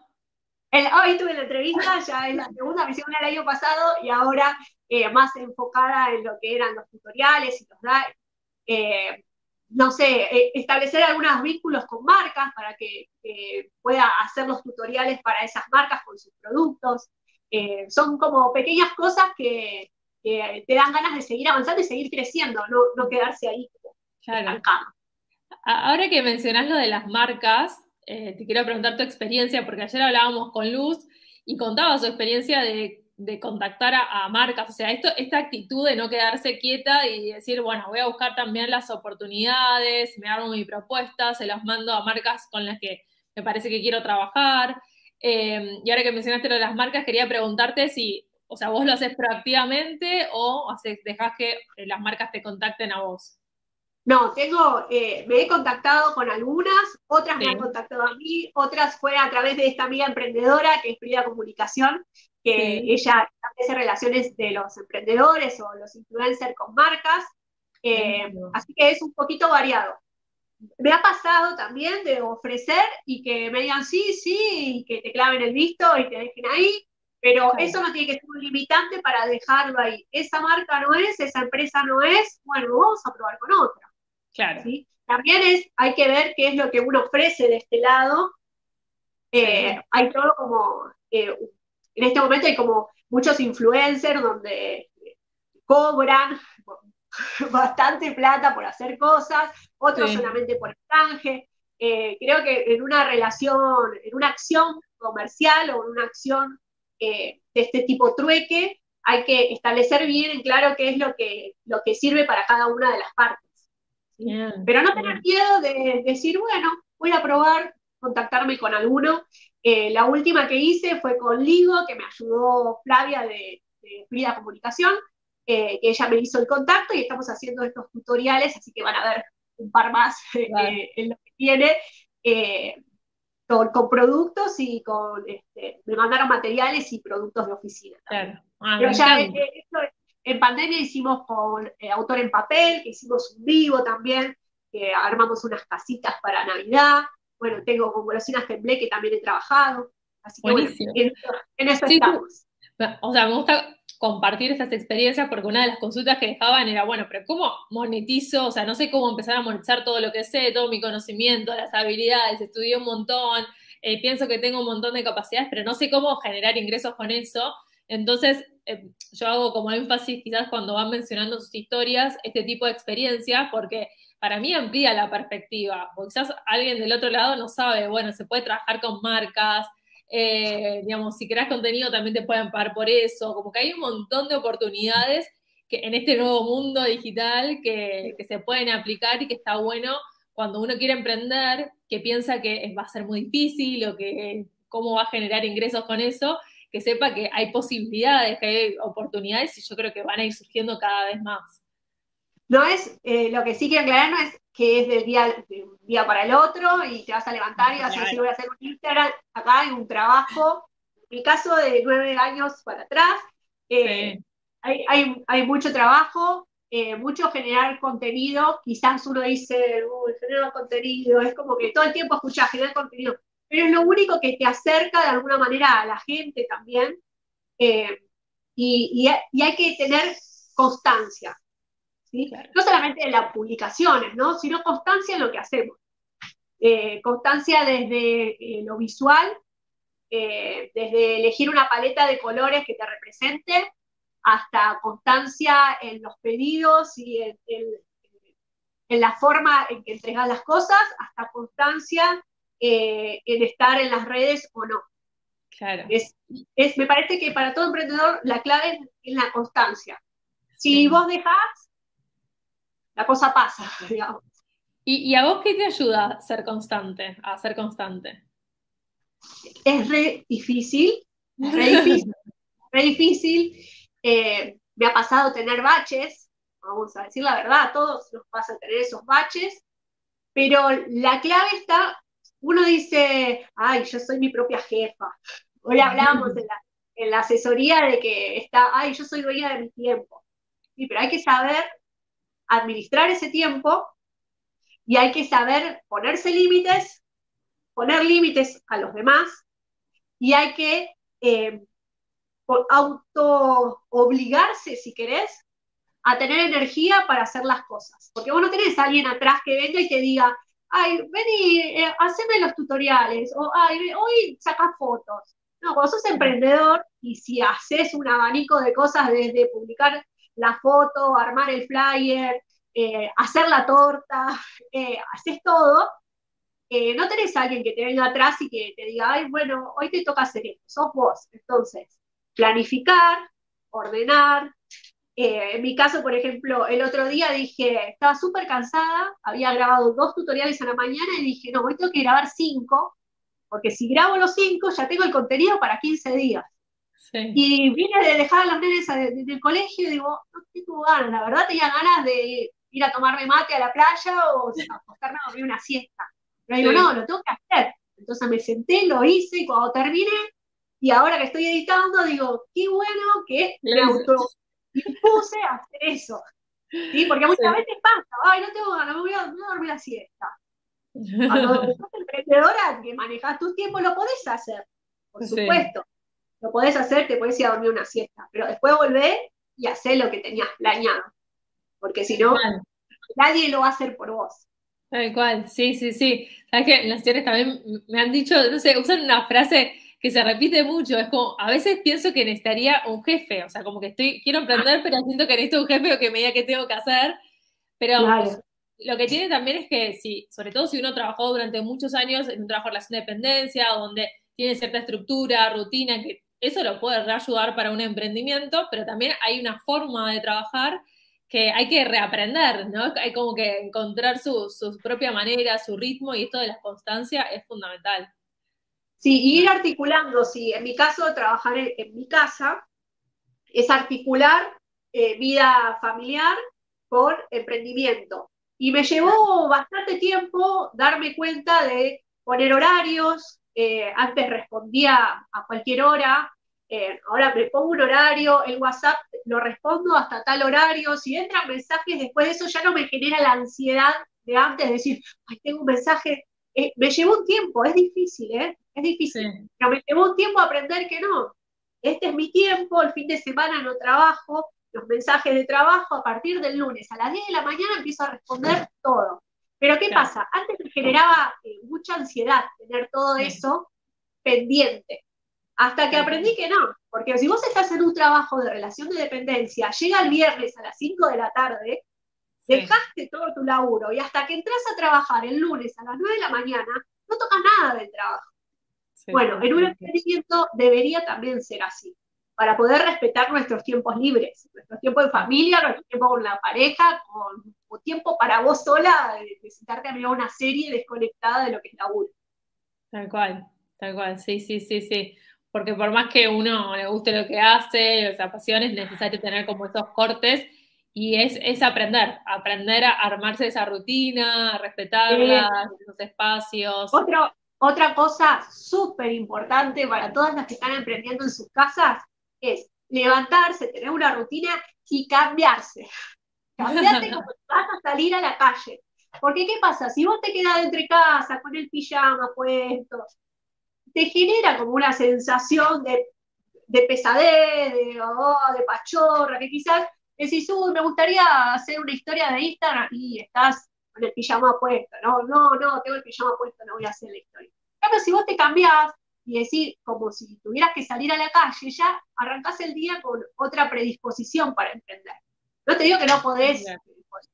hoy tuve la entrevista, ya es la segunda, me hicieron el año pasado y ahora eh, más enfocada en lo que eran los tutoriales y los eh, no sé, eh, establecer algunos vínculos con marcas para que pueda hacer los tutoriales para esas marcas con sus productos. Eh, son como pequeñas cosas que, te dan ganas de seguir avanzando y seguir creciendo, no, quedarse ahí claro. Ahora que mencionas lo de las marcas, eh, te quiero preguntar tu experiencia, porque ayer hablábamos con Luz y contaba su experiencia de de contactar a, marcas, o sea, esto, esta actitud de no quedarse quieta y decir, bueno, voy a buscar también las oportunidades, me hago mi propuesta, se las mando a marcas con las que me parece que quiero trabajar. Eh, y ahora que mencionaste lo de las marcas, quería preguntarte si, o sea, vos lo haces proactivamente o haces, dejás que las marcas te contacten a vos. No, tengo, eh, me he contactado con algunas, otras me han contactado a mí, otras fue a través de esta amiga emprendedora que es Frida Comunicación, que ella hace relaciones de los emprendedores o los influencers con marcas, eh, así que es un poquito variado. Me ha pasado también de ofrecer y que me digan sí, sí, y que te claven el visto y te dejen ahí, pero eso no tiene que ser un limitante para dejarlo ahí. Esa marca no es, esa empresa no es, bueno, vamos a probar con otra. Claro. También es, hay que ver qué es lo que uno ofrece de este lado. Eh, hay todo como eh, en este momento hay como muchos influencers donde cobran bastante plata por hacer cosas, otros solamente por el canje. Eh, creo que en una relación, en una acción comercial o en una acción eh, de este tipo trueque, hay que establecer bien en claro qué es lo que, lo que sirve para cada una de las partes. Pero no tener miedo de decir, bueno, voy a probar contactarme con alguno eh, la última que hice fue con Ligo, que me ayudó Flavia de, Frida Comunicación, eh, que ella me hizo el contacto y estamos haciendo estos tutoriales, así que van a ver un par más eh, en lo que tiene. Con, productos y con, este, me mandaron materiales y productos de oficina. Claro. Ah, Pero ya en pandemia hicimos con eh, Autor en Papel, que hicimos un vivo también, que armamos unas casitas para Navidad. Bueno, tengo con Golosinas Temblé, que también he trabajado. Así que bueno, en, eso estamos. O sea, me gusta compartir estas experiencias porque una de las consultas que dejaban era, bueno, pero ¿cómo monetizo? O sea, no sé cómo empezar a monetizar todo lo que sé, todo mi conocimiento, las habilidades, estudié un montón, eh, pienso que tengo un montón de capacidades, pero no sé cómo generar ingresos con eso. Entonces, eh, yo hago como énfasis quizás cuando van mencionando sus historias, este tipo de experiencias, porque para mí amplía la perspectiva, o quizás alguien del otro lado no sabe, bueno, se puede trabajar con marcas, eh, digamos, si creas contenido también te pueden pagar por eso, como que hay un montón de oportunidades que en este nuevo mundo digital que, que se pueden aplicar y que está bueno cuando uno quiere emprender, que piensa que va a ser muy difícil o que cómo va a generar ingresos con eso, que sepa que hay posibilidades, que hay oportunidades y yo creo que van a ir surgiendo cada vez más. No es, eh, lo que sí quiero aclarar no es que es del día, de un día para el otro y te vas a levantar y vas a decir voy a hacer un Instagram, acá hay un trabajo, en mi caso de nueve años para atrás, eh, hay, hay, hay, mucho trabajo, eh, mucho generar contenido, quizás uno dice, uy, generar contenido, es como que todo el tiempo escuchas generar contenido, pero es lo único que te acerca de alguna manera a la gente también, eh, y, hay que tener constancia, ¿sí? no solamente en las publicaciones, ¿no? sino constancia en lo que hacemos. Eh, constancia desde lo visual, desde elegir una paleta de colores que te represente, hasta constancia en los pedidos y en, la forma en que entregas las cosas, hasta constancia eh, en estar en las redes o no. Claro. Es, me parece que para todo emprendedor la clave es, la constancia. Si vos dejás, la cosa pasa, digamos. ¿Y, a vos qué te ayuda a ser constante, a ser constante? Es re difícil, re difícil, re difícil. Eh, me ha pasado tener baches, vamos a decir la verdad, a todos nos pasa tener esos baches, pero la clave está, uno dice, ay, yo soy mi propia jefa. Hoy hablamos en la, en la asesoría de que está, ay, yo soy dueña de mi tiempo. Sí, pero hay que saber administrar ese tiempo y hay que saber ponerse límites, poner límites a los demás y hay que eh, auto obligarse, si querés, a tener energía para hacer las cosas. Porque vos no tenés a alguien atrás que venga y te diga, ay, vení, eh, haceme los tutoriales, o ay, hoy saca fotos. No, vos sos emprendedor y si haces un abanico de cosas desde publicar la foto, armar el flyer, eh, hacer la torta, eh, haces todo, eh, no tenés a alguien que te venga atrás y que te diga, ay, bueno, hoy te toca hacer esto, sos vos. Entonces, planificar, ordenar. En mi caso, por ejemplo, el otro día dije, estaba súper cansada, había grabado dos tutoriales a la mañana y dije, no, hoy tengo que grabar cinco, porque si grabo los cinco ya tengo el contenido para 15 días. Y vine de dejar a las nenes del colegio y digo, no tengo ganas, la verdad tenía ganas de ir a tomarme mate a la playa o acostarme a dormir una siesta. Pero digo, no, lo tengo que hacer. Entonces me senté, lo hice y cuando terminé y ahora que estoy editando, digo, qué bueno que me auto impuse a hacer eso. ¿sí? Porque muchas veces pasa, ay, no tengo ganas, me voy a, dormir la siesta. Cuando sos emprendedora que manejas tu tiempo, lo podés hacer, por supuesto. Lo podés hacer, te podés ir a dormir una siesta, pero después volver y hacer lo que tenías planeado. Porque si no, nadie lo va a hacer por vos. Tal cual, sí, sí, sí. Sabes que las series también me han dicho, no sé, usan una frase que se repite mucho. Es como, a veces pienso que necesitaría un jefe, o sea, como que estoy, quiero emprender, pero siento que necesito un jefe o que me diga qué tengo que hacer. Pero lo que tiene también es que, si, sobre todo si uno trabajó durante muchos años en un trabajo de relación de dependencia, donde tiene cierta estructura, rutina, que eso lo puede reayudar para un emprendimiento, pero también hay una forma de trabajar que hay que reaprender, ¿no? Hay como que encontrar su, su propia manera, su ritmo, y esto de la constancia es fundamental. Sí, ir articulando, sí, en mi caso, trabajar en, mi casa es articular eh, vida familiar con emprendimiento. Y me llevó bastante tiempo darme cuenta de poner horarios, eh, antes respondía a cualquier hora, eh, ahora me pongo un horario, el WhatsApp lo respondo hasta tal horario, si entran mensajes después de eso ya no me genera la ansiedad de antes de decir, ay, tengo un mensaje, eh, me llevó un tiempo, es difícil, ¿eh? Es difícil, pero me llevó un tiempo aprender que no, este es mi tiempo, el fin de semana no trabajo, los mensajes de trabajo a partir del lunes a las 10 de la mañana empiezo a responder todo. Pero ¿qué pasa? Antes me generaba eh, mucha ansiedad tener todo eso pendiente. Hasta que aprendí que no, porque si vos estás en un trabajo de relación de dependencia, llega el viernes a las 5 de la tarde, dejaste todo tu laburo y hasta que entras a trabajar el lunes a las 9 de la mañana, no tocas nada del trabajo. bueno, en un emprendimiento debería también ser así, para poder respetar nuestros tiempos libres, nuestro tiempo en familia, nuestro tiempo con la pareja, con, tiempo para vos sola, de, sentarte a mirar una serie desconectada de lo que es laburo. Tal cual, tal cual, sí, sí, sí, sí porque por más que uno le guste lo que hace, los apasione, es necesario tener como esos cortes y es, aprender, aprender a armarse esa rutina, a respetarla, esos espacios. otra cosa súper importante para todas las que están emprendiendo en sus casas es levantarse, tener una rutina y cambiarse. Cambiarte como vas a salir a la calle. Porque, ¿qué pasa? Si vos te quedas entre casa con el pijama puesto, te genera como una sensación de, pesadez, de, oh, de pachorra, que quizás decís, uy, me gustaría hacer una historia de Instagram y estás con el pijama puesto, no, no, no, tengo el pijama puesto, no voy a hacer la historia. Pero si vos te cambiás y decís como si tuvieras que salir a la calle, ya arrancás el día con otra predisposición para emprender. No te digo que no podés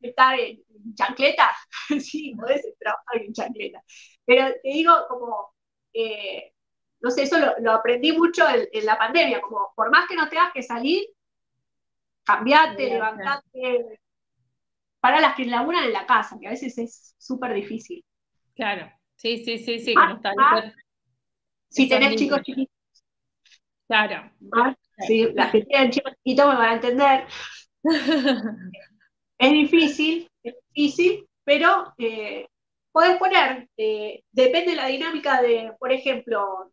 estar en, chancleta, sí, podés trabajar en chancleta, pero te digo como eh, no sé, eso lo, aprendí mucho en, la pandemia, como por más que no tengas que salir, cambiate, levantate, para las que laburan en la casa, que a veces es súper difícil. Claro, sí, sí, sí, sí, si tenés chicos chiquitos. Claro. Sí, las que tienen chicos chiquitos me van a entender. es difícil, es difícil, pero eh, Puedes poner, eh, depende de la dinámica de, por ejemplo,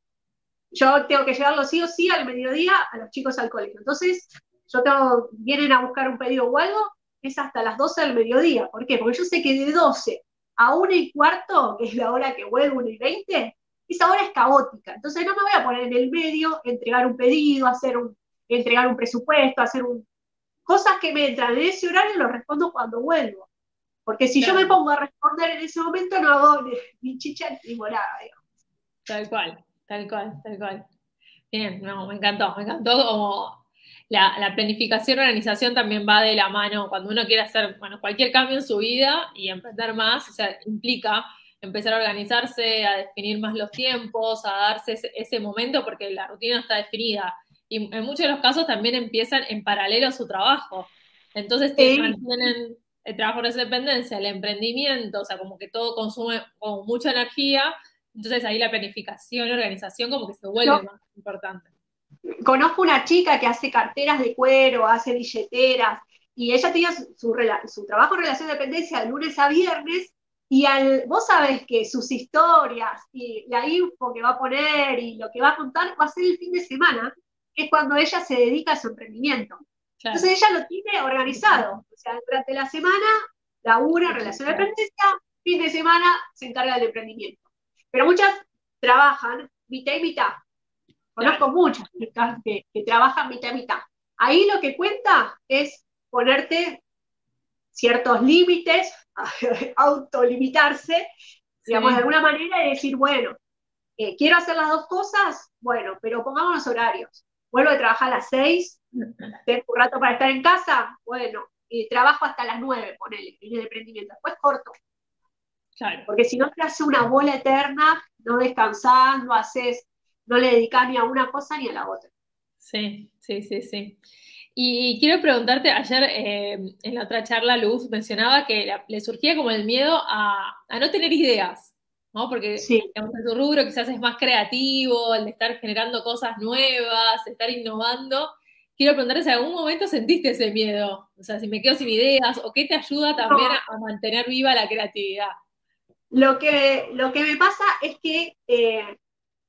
yo tengo que llevarlos sí o sí al mediodía a los chicos al colegio. Entonces, yo tengo, vienen a buscar un pedido o algo, es hasta las 12 del mediodía. ¿Por qué? Porque yo sé que de 12 a 1 y cuarto, que es la hora que vuelvo, 1 y 20, esa hora es caótica. Entonces no me voy a poner en el medio, entregar un pedido, hacer un, entregar un presupuesto, hacer un, cosas que me entran en ese horario, lo respondo cuando vuelvo. Porque si yo me pongo a responder en ese momento, no hago ni, chicha ni morada, Tal cual, tal cual, tal cual. Bien, no, me encantó, me encantó como la, la, planificación y organización también va de la mano cuando uno quiere hacer, bueno, cualquier cambio en su vida y emprender más, o sea, implica empezar a organizarse, a definir más los tiempos, a darse ese, momento porque la rutina está definida. Y en muchos de los casos también empiezan en paralelo a su trabajo. Entonces te mantienen el trabajo de dependencia, el emprendimiento, o sea, como que todo consume con mucha energía, entonces ahí la planificación y organización como que se vuelve más importante. Conozco una chica que hace carteras de cuero, hace billeteras, y ella tenía su, su, trabajo en relación de dependencia de lunes a viernes, y al, vos sabés que sus historias y la info que va a poner y lo que va a contar va a ser el fin de semana, es cuando ella se dedica a su emprendimiento. Entonces ella lo tiene organizado. O sea, durante la semana labura, relación de dependencia, fin de semana se encarga del emprendimiento. Pero muchas trabajan mitad y mitad. Conozco muchas que, que trabajan mitad y mitad. Ahí lo que cuenta es ponerte ciertos límites, autolimitarse, digamos, de alguna manera y decir, bueno, eh, quiero hacer las dos cosas, bueno, pero pongamos los horarios. Vuelvo a trabajar a las seis, tengo un rato para estar en casa, bueno, y trabajo hasta las nueve, ponele, en el emprendimiento, después corto. Claro. Porque si no te hace una bola eterna, no descansás, no haces, no le dedicas ni a una cosa ni a la otra. Sí, sí, sí, sí. Y, quiero preguntarte, ayer eh, en la otra charla Luz mencionaba que le surgía como el miedo a, no tener ideas, ¿no? Porque en tu rubro quizás es más creativo, el de estar generando cosas nuevas, estar innovando, quiero preguntarte si en algún momento sentiste ese miedo, o sea, si me quedo sin ideas, o qué te ayuda también a, mantener viva la creatividad. Lo que, lo que me pasa es que eh,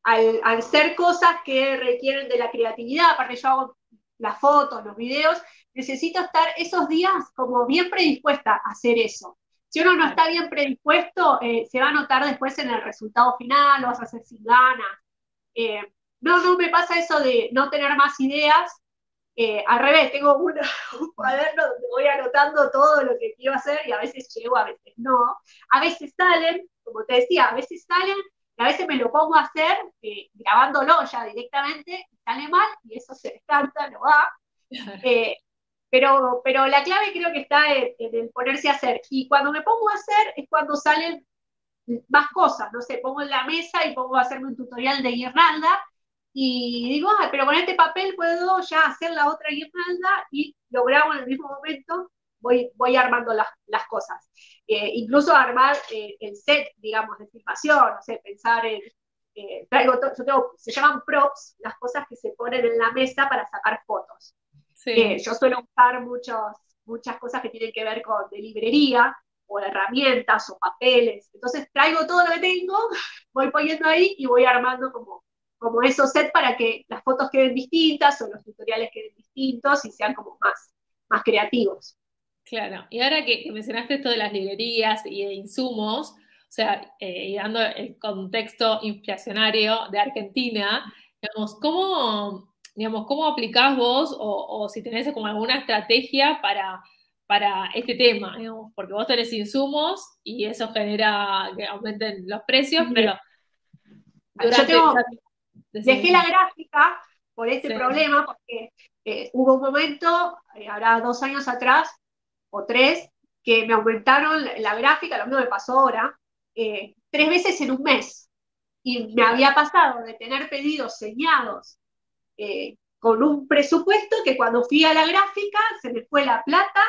al, ser cosas que requieren de la creatividad, aparte yo hago las fotos, los videos, necesito estar esos días como bien predispuesta a hacer eso. Si uno no está bien predispuesto, eh, se va a notar después en el resultado final, lo vas a hacer sin ganas. Eh, no, no me pasa eso de no tener más ideas. Eh, al revés, tengo un cuaderno donde voy anotando todo lo que quiero hacer y a veces llego, a veces no. A veces salen, como te decía, a veces salen a veces me lo pongo a hacer eh, grabándolo ya directamente, sale mal y eso se descarta, no va. Eh, pero, pero la clave creo que está en, el ponerse a hacer. Y cuando me pongo a hacer es cuando salen más cosas, no sé, pongo en la mesa y pongo a hacerme un tutorial de guirnalda y digo, pero con este papel puedo ya hacer la otra guirnalda y lo grabo en el mismo momento, voy, voy armando las, las cosas. Eh, incluso armar eh, el set, digamos, de filmación, no sé, pensar en, eh, traigo yo tengo, se llaman props, las cosas que se ponen en la mesa para sacar fotos. Yo suelo usar muchos, muchas cosas que tienen que ver con de librería, o herramientas, o papeles. Entonces traigo todo lo que tengo, voy poniendo ahí y voy armando como, como esos sets para que las fotos queden distintas o los tutoriales queden distintos y sean como más, más creativos. Claro, y ahora que, mencionaste esto de las librerías y de insumos, o sea, eh, y dando el contexto inflacionario de Argentina, digamos, ¿cómo, digamos, ¿cómo aplicás vos o, si tenés como alguna estrategia para, para este tema? porque vos tenés insumos y eso genera que aumenten los precios, pero. Yo dejé la gráfica por este problema, porque eh, hubo un momento, eh, ahora dos años atrás, o tres que me aumentaron la gráfica, lo mismo me pasó ahora, eh, tres veces en un mes. Y me había pasado de tener pedidos señados eh, con un presupuesto que cuando fui a la gráfica se me fue la plata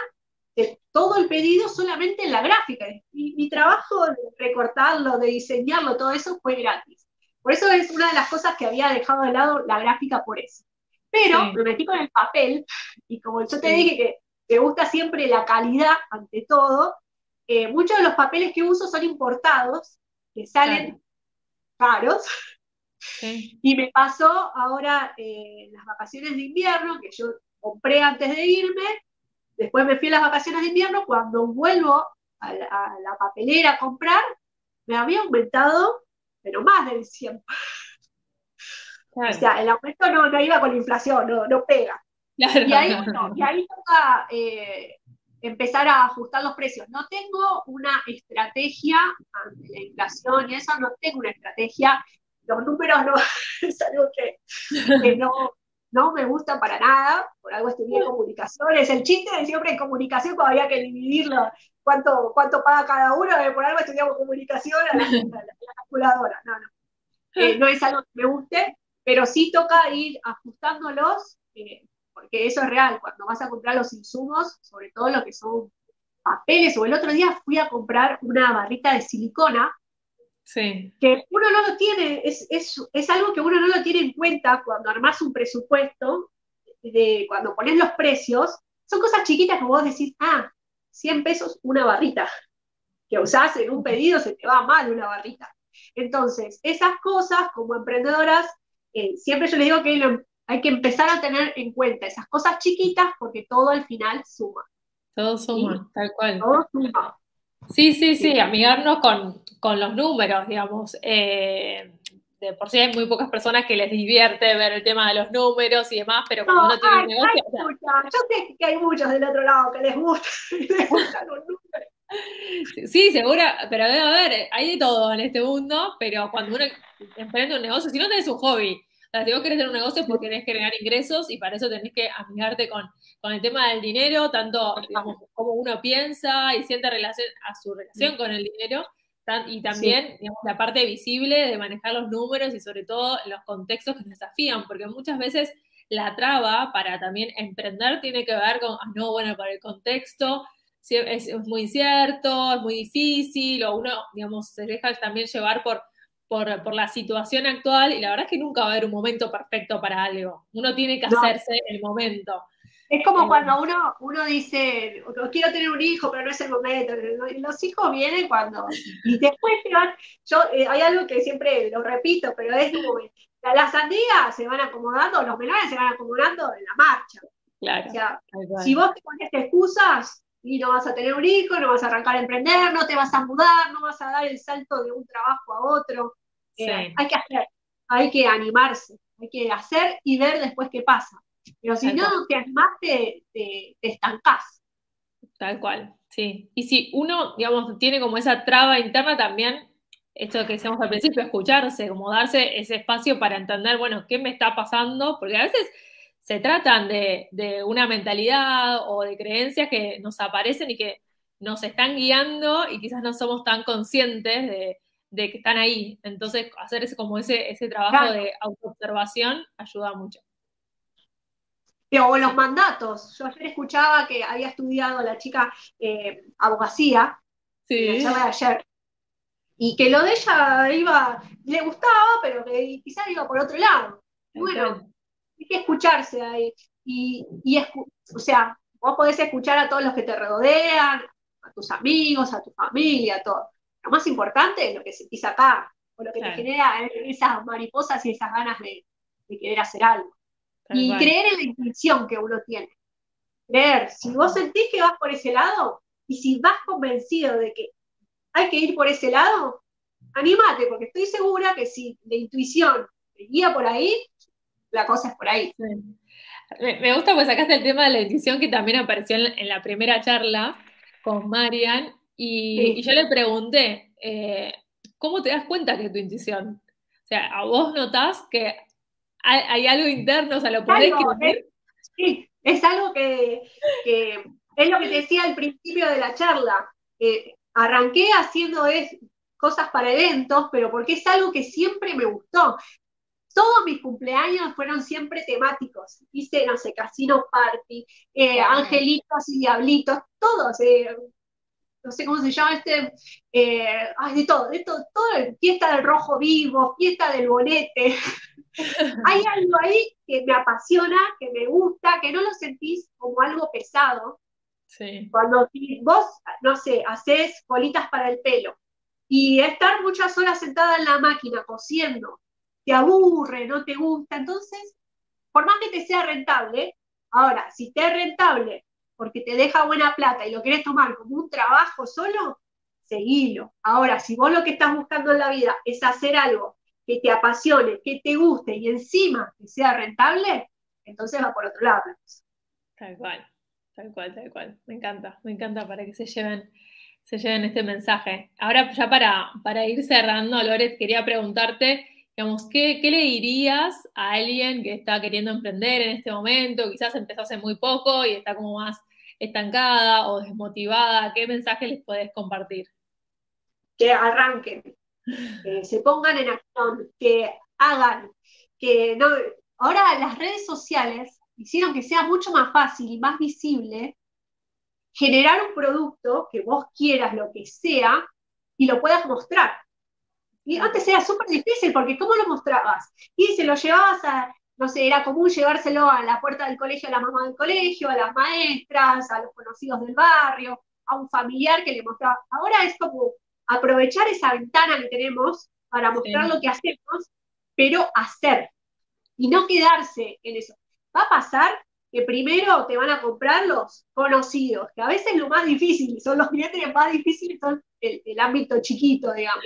de todo el pedido solamente en la gráfica. Y mi trabajo de recortarlo, de diseñarlo, todo eso fue gratis. Por eso es una de las cosas que había dejado de lado la gráfica por eso. Pero me metí con el papel y como yo te dije que me gusta siempre la calidad ante todo. Eh, muchos de los papeles que uso son importados, que salen caros. Y me pasó ahora eh, las vacaciones de invierno, que yo compré antes de irme, después me fui a las vacaciones de invierno, cuando vuelvo a la, papelera a comprar, me había aumentado, pero más del 100. O sea, el aumento no, no iba con la inflación, no, no pega. Y, ahí, y ahí toca eh, empezar a ajustar los precios. No tengo una estrategia ante la inflación y eso, no tengo una estrategia. Los números no es algo que, no, no me gusta para nada, por algo estudié comunicaciones. El chiste de siempre en comunicación cuando había que dividirlo, cuánto, cuánto paga cada uno, eh, por algo estudiamos comunicación a la, calculadora. No, no. Eh, no es algo que me guste, pero sí toca ir ajustándolos eh, porque eso es real, cuando vas a comprar los insumos, sobre todo lo que son papeles, o el otro día fui a comprar una barrita de silicona, sí. que uno no lo tiene, es, es, algo que uno no lo tiene en cuenta cuando armas un presupuesto, de cuando pones los precios, son cosas chiquitas que vos decís, ah, 100 pesos una barrita, que usás en un pedido, se te va mal una barrita. Entonces, esas cosas como emprendedoras, eh, siempre yo les digo que lo, hay que empezar a tener en cuenta esas cosas chiquitas porque todo al final suma. Todo suma, tal cual. Todo suma. Sí, sí, sí, amigarnos con, los números, digamos. Eh, de por sí hay muy pocas personas que les divierte ver el tema de los números y demás, pero cuando uno tiene un negocio. yo sé que hay muchos del otro lado que les, gusta, les gustan los números. Sí, seguro, pero debe haber, hay de todo en este mundo, pero cuando uno emprende un negocio, si no tenés un hobby, sea, si vos querés tener un negocio es porque querés generar ingresos y para eso tenés que amigarte con, con el tema del dinero, tanto digamos, como uno piensa y siente relación a su relación con el dinero, y también digamos, la parte visible de manejar los números y sobre todo los contextos que nos desafían, porque muchas veces la traba para también emprender tiene que ver con, ah, no, bueno, para el contexto es, es muy incierto, es muy difícil, o uno, digamos, se deja también llevar por por, la situación actual y la verdad es que nunca va a haber un momento perfecto para algo. Uno tiene que hacerse el momento. Es como cuando uno, uno dice, quiero tener un hijo, pero no es el momento. Los hijos vienen cuando. Y después se van. Yo, eh, hay algo que siempre lo repito, pero es como. Las sandías se van acomodando, los menores se van acomodando en la marcha. Claro. O sea, si vos te pones excusas y no vas a tener un hijo, no vas a arrancar a emprender, no te vas a mudar, no vas a dar el salto de un trabajo a otro. Eh, hay que hacer, hay que animarse, hay que hacer y ver después qué pasa. Pero si no te animás, te, te, estancás. Tal cual, sí. Y si uno, digamos, tiene como esa traba interna también, esto que decíamos al principio, escucharse, como darse ese espacio para entender, bueno, qué me está pasando, porque a veces se tratan de, de una mentalidad o de creencias que nos aparecen y que nos están guiando y quizás no somos tan conscientes de, de que están ahí. Entonces, hacer ese, como ese, ese trabajo de autoobservación ayuda mucho. O los mandatos. Yo ayer escuchaba que había estudiado la chica eh, abogacía, sí. de ayer, y que lo de ella iba, le gustaba, pero que quizás iba por otro lado. bueno, hay que escucharse ahí. Y, y o sea, vos podés escuchar a todos los que te rodean, a tus amigos, a tu familia, a todo lo más importante es lo que sentís acá, o lo que te genera esas mariposas y esas ganas de, querer hacer algo. Y creer en la intuición que uno tiene. Creer, si vos sentís que vas por ese lado, y si vas convencido de que hay que ir por ese lado, anímate, porque estoy segura que si la intuición te guía por ahí, la cosa es por ahí. Me gusta pues sacaste el tema de la intuición que también apareció en la primera charla con Marian y, yo le pregunté, eh, ¿cómo te das cuenta que es tu intuición? O sea, ¿a vos notás que hay, algo interno? O sea, ¿lo podés escribir? Sí, es algo que, es lo que te decía al principio de la charla. arranqué haciendo cosas para eventos, pero porque es algo que siempre me gustó. Todos mis cumpleaños fueron siempre temáticos. Hice, no sé, casino party, eh, angelitos y diablitos, todos. Eh, no sé cómo se llama este, eh, ay, de todo, de todo, todo, fiesta del rojo vivo, fiesta del bonete. Hay algo ahí que me apasiona, que me gusta, que no lo sentís como algo pesado. Sí. Cuando vos, no sé, haces bolitas para el pelo y estar muchas horas sentada en la máquina cosiendo, te aburre, no te gusta, entonces, por más que te sea rentable, ahora, si te es rentable porque te deja buena plata y lo quieres tomar como un trabajo solo, seguilo. Ahora, si vos lo que estás buscando en la vida es hacer algo que te apasione, que te guste y encima que sea rentable, entonces va por otro lado. Tal cual, tal cual, tal cual. Me encanta, me encanta para que se lleven, se lleven este mensaje. Ahora, ya para, para ir cerrando, Loret, quería preguntarte, digamos, ¿qué, ¿qué, le dirías a alguien que está queriendo emprender en este momento? Quizás empezó hace muy poco y está como más estancada o desmotivada? ¿Qué mensaje les puedes compartir? Que arranquen, que se pongan en acción, que hagan, que no. Ahora las redes sociales hicieron que sea mucho más fácil y más visible generar un producto que vos quieras, lo que sea, y lo puedas mostrar. Y antes era súper difícil porque ¿cómo lo mostrabas? Y se lo llevabas a, no sé, era común llevárselo a la puerta del colegio, a la mamá del colegio, a las maestras, a los conocidos del barrio, a un familiar que le mostraba. Ahora es como aprovechar esa ventana que tenemos para mostrar lo que hacemos, pero hacer y no quedarse en eso. Va a pasar que primero te van a comprar los conocidos, que a veces lo más difícil, son los clientes más difíciles, son el, ámbito chiquito, digamos.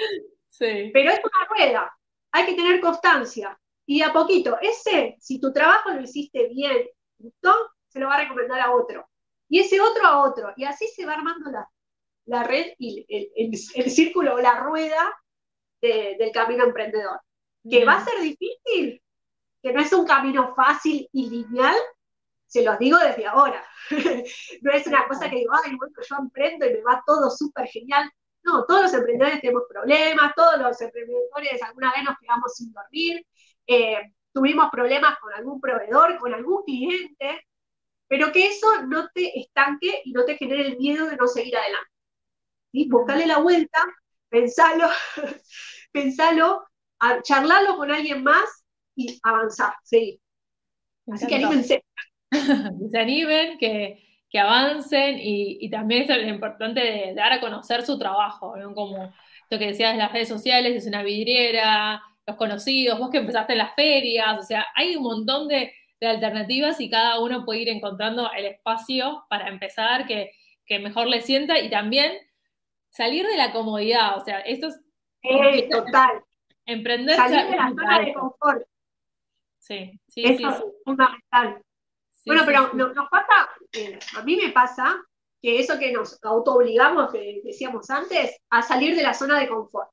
Pero es una rueda, hay que tener constancia, y a poquito, ese, si tu trabajo lo hiciste bien, gustó, se lo va a recomendar a otro. Y ese otro a otro. Y así se va armando la, la red y el, el, círculo o la rueda del camino emprendedor. Que va a ser difícil, que no es un camino fácil y lineal, se los digo desde ahora. no es una cosa que digo, ay, bueno, yo emprendo y me va todo súper genial. No, todos los emprendedores tenemos problemas, todos los emprendedores alguna vez nos quedamos sin dormir, eh, tuvimos problemas con algún proveedor, con algún cliente, pero que eso no te estanque y no te genere el miedo de no seguir adelante. ¿Sí? Buscale la vuelta, pensalo, pensalo, charlarlo con alguien más y avanzar, seguir. Así que anímense. que se animen, que, que avancen y, también es lo importante de dar a conocer su trabajo, ¿no? Como lo que decías de las redes sociales, es una vidriera, los conocidos, vos que empezaste en las ferias, o sea, hay un montón de, alternativas y cada uno puede ir encontrando el espacio para empezar que, mejor le sienta y también salir de la comodidad, o sea, esto es... total. Emprender... Salir de la zona de confort. Sí, sí, Eso es fundamental. bueno, pero nos pasa, eh, a mí me pasa que eso que nos autoobligamos, que decíamos antes, a salir de la zona de confort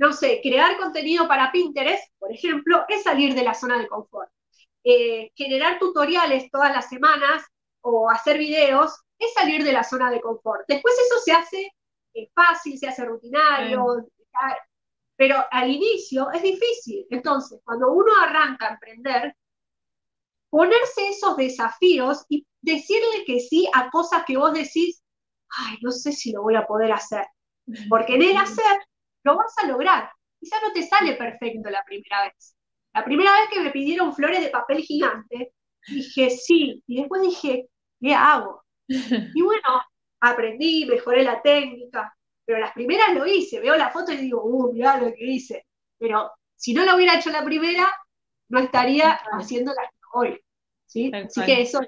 no sé, crear contenido para Pinterest, por ejemplo, es salir de la zona de confort. Eh, generar tutoriales todas las semanas o hacer videos es salir de la zona de confort. Después eso se hace eh, fácil, se hace rutinario, pero al inicio es difícil. Entonces, cuando uno arranca a emprender, ponerse esos desafíos y decirle que sí a cosas que vos decís, ay, no sé si lo voy a poder hacer. Porque en el hacer lo vas a lograr. Quizá no te sale perfecto la primera vez. La primera vez que me pidieron flores de papel gigante, dije sí, y después dije, ¿qué hago? Y bueno, aprendí, mejoré la técnica, pero las primeras lo hice, veo la foto y digo, uh, mirá lo que hice. Pero si no lo hubiera hecho la primera, no estaría haciendo la hoy. ¿sí? Así que eso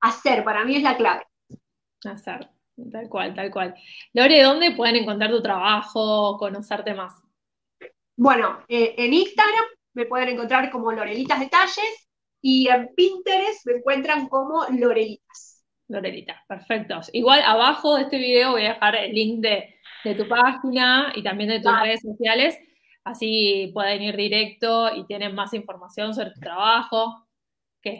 hacer, para mí es la clave. Hacer. Tal cual, tal cual. Lore, ¿dónde pueden encontrar tu trabajo, conocerte más? Bueno, eh, en Instagram me pueden encontrar como Lorelitas Detalles y en Pinterest me encuentran como Lorelitas. Lorelitas, perfecto. Igual abajo de este video voy a dejar el link de, tu página y también de tus redes sociales, así pueden ir directo y tienen más información sobre tu trabajo.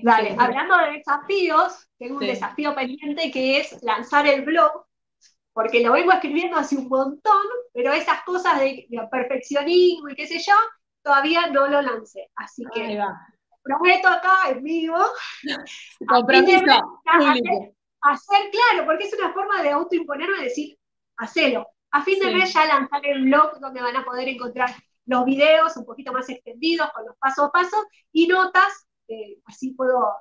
Dale, hablando de desafíos, tengo un desafío pendiente que es lanzar el blog, porque lo vengo escribiendo hace un montón, pero esas cosas de, perfeccionismo y qué sé yo, todavía no lo lancé. Así que prometo acá en vivo. Compromiso. Hacer, claro, porque es una forma de autoimponerme y decir, hacelo. A fin de mes ya lanzar el blog donde van a poder encontrar los videos un poquito más extendidos con los pasos a paso y notas así puedo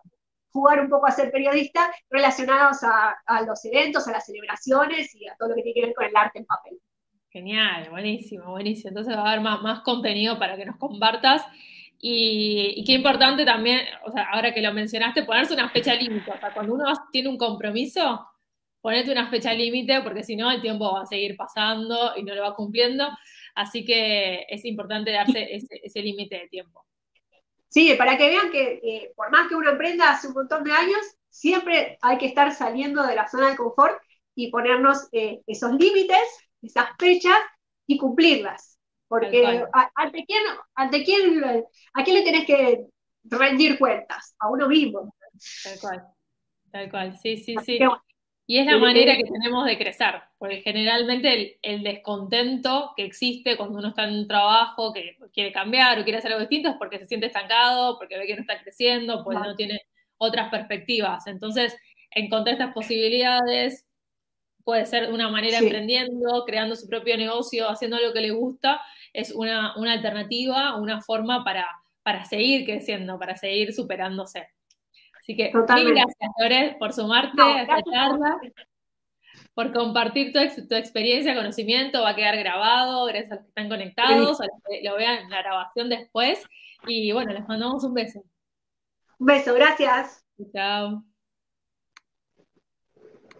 jugar un poco a ser periodista relacionados a, los eventos, a las celebraciones y a todo lo que tiene que ver con el arte en papel. Genial, buenísimo, buenísimo. Entonces va a haber más, contenido para que nos compartas. Y, qué importante también, o sea, ahora que lo mencionaste, ponerse una fecha límite. O sea, cuando uno tiene un compromiso, ponete una fecha límite, porque si no, el tiempo va a seguir pasando y no lo va cumpliendo. Así que es importante darse ese límite de tiempo. Sí, para que vean que por más que uno emprenda hace un montón de años, siempre hay que estar saliendo de la zona de confort y ponernos eh, esos límites, esas fechas y cumplirlas. Porque ante quién, ante quién, a quién le tenés que rendir cuentas, a uno mismo. Tal cual, tal cual, sí, sí, sí. Y es la manera que tenemos de crecer, porque generalmente el, descontento que existe cuando uno está en un trabajo que quiere cambiar o quiere hacer algo distinto es porque se siente estancado, porque ve que no está creciendo, porque no tiene otras perspectivas. Entonces, encontrar estas posibilidades puede ser de una manera emprendiendo, creando su propio negocio, haciendo lo que le gusta, es una, alternativa, una forma para, para seguir creciendo, para seguir superándose. Así que mil gracias, Lore, por sumarte a esta charla, por compartir tu, tu, experiencia, conocimiento, va a quedar grabado, gracias a los que están conectados, a los que lo vean la grabación después. Y bueno, les mandamos un beso. Un beso, gracias. Chao.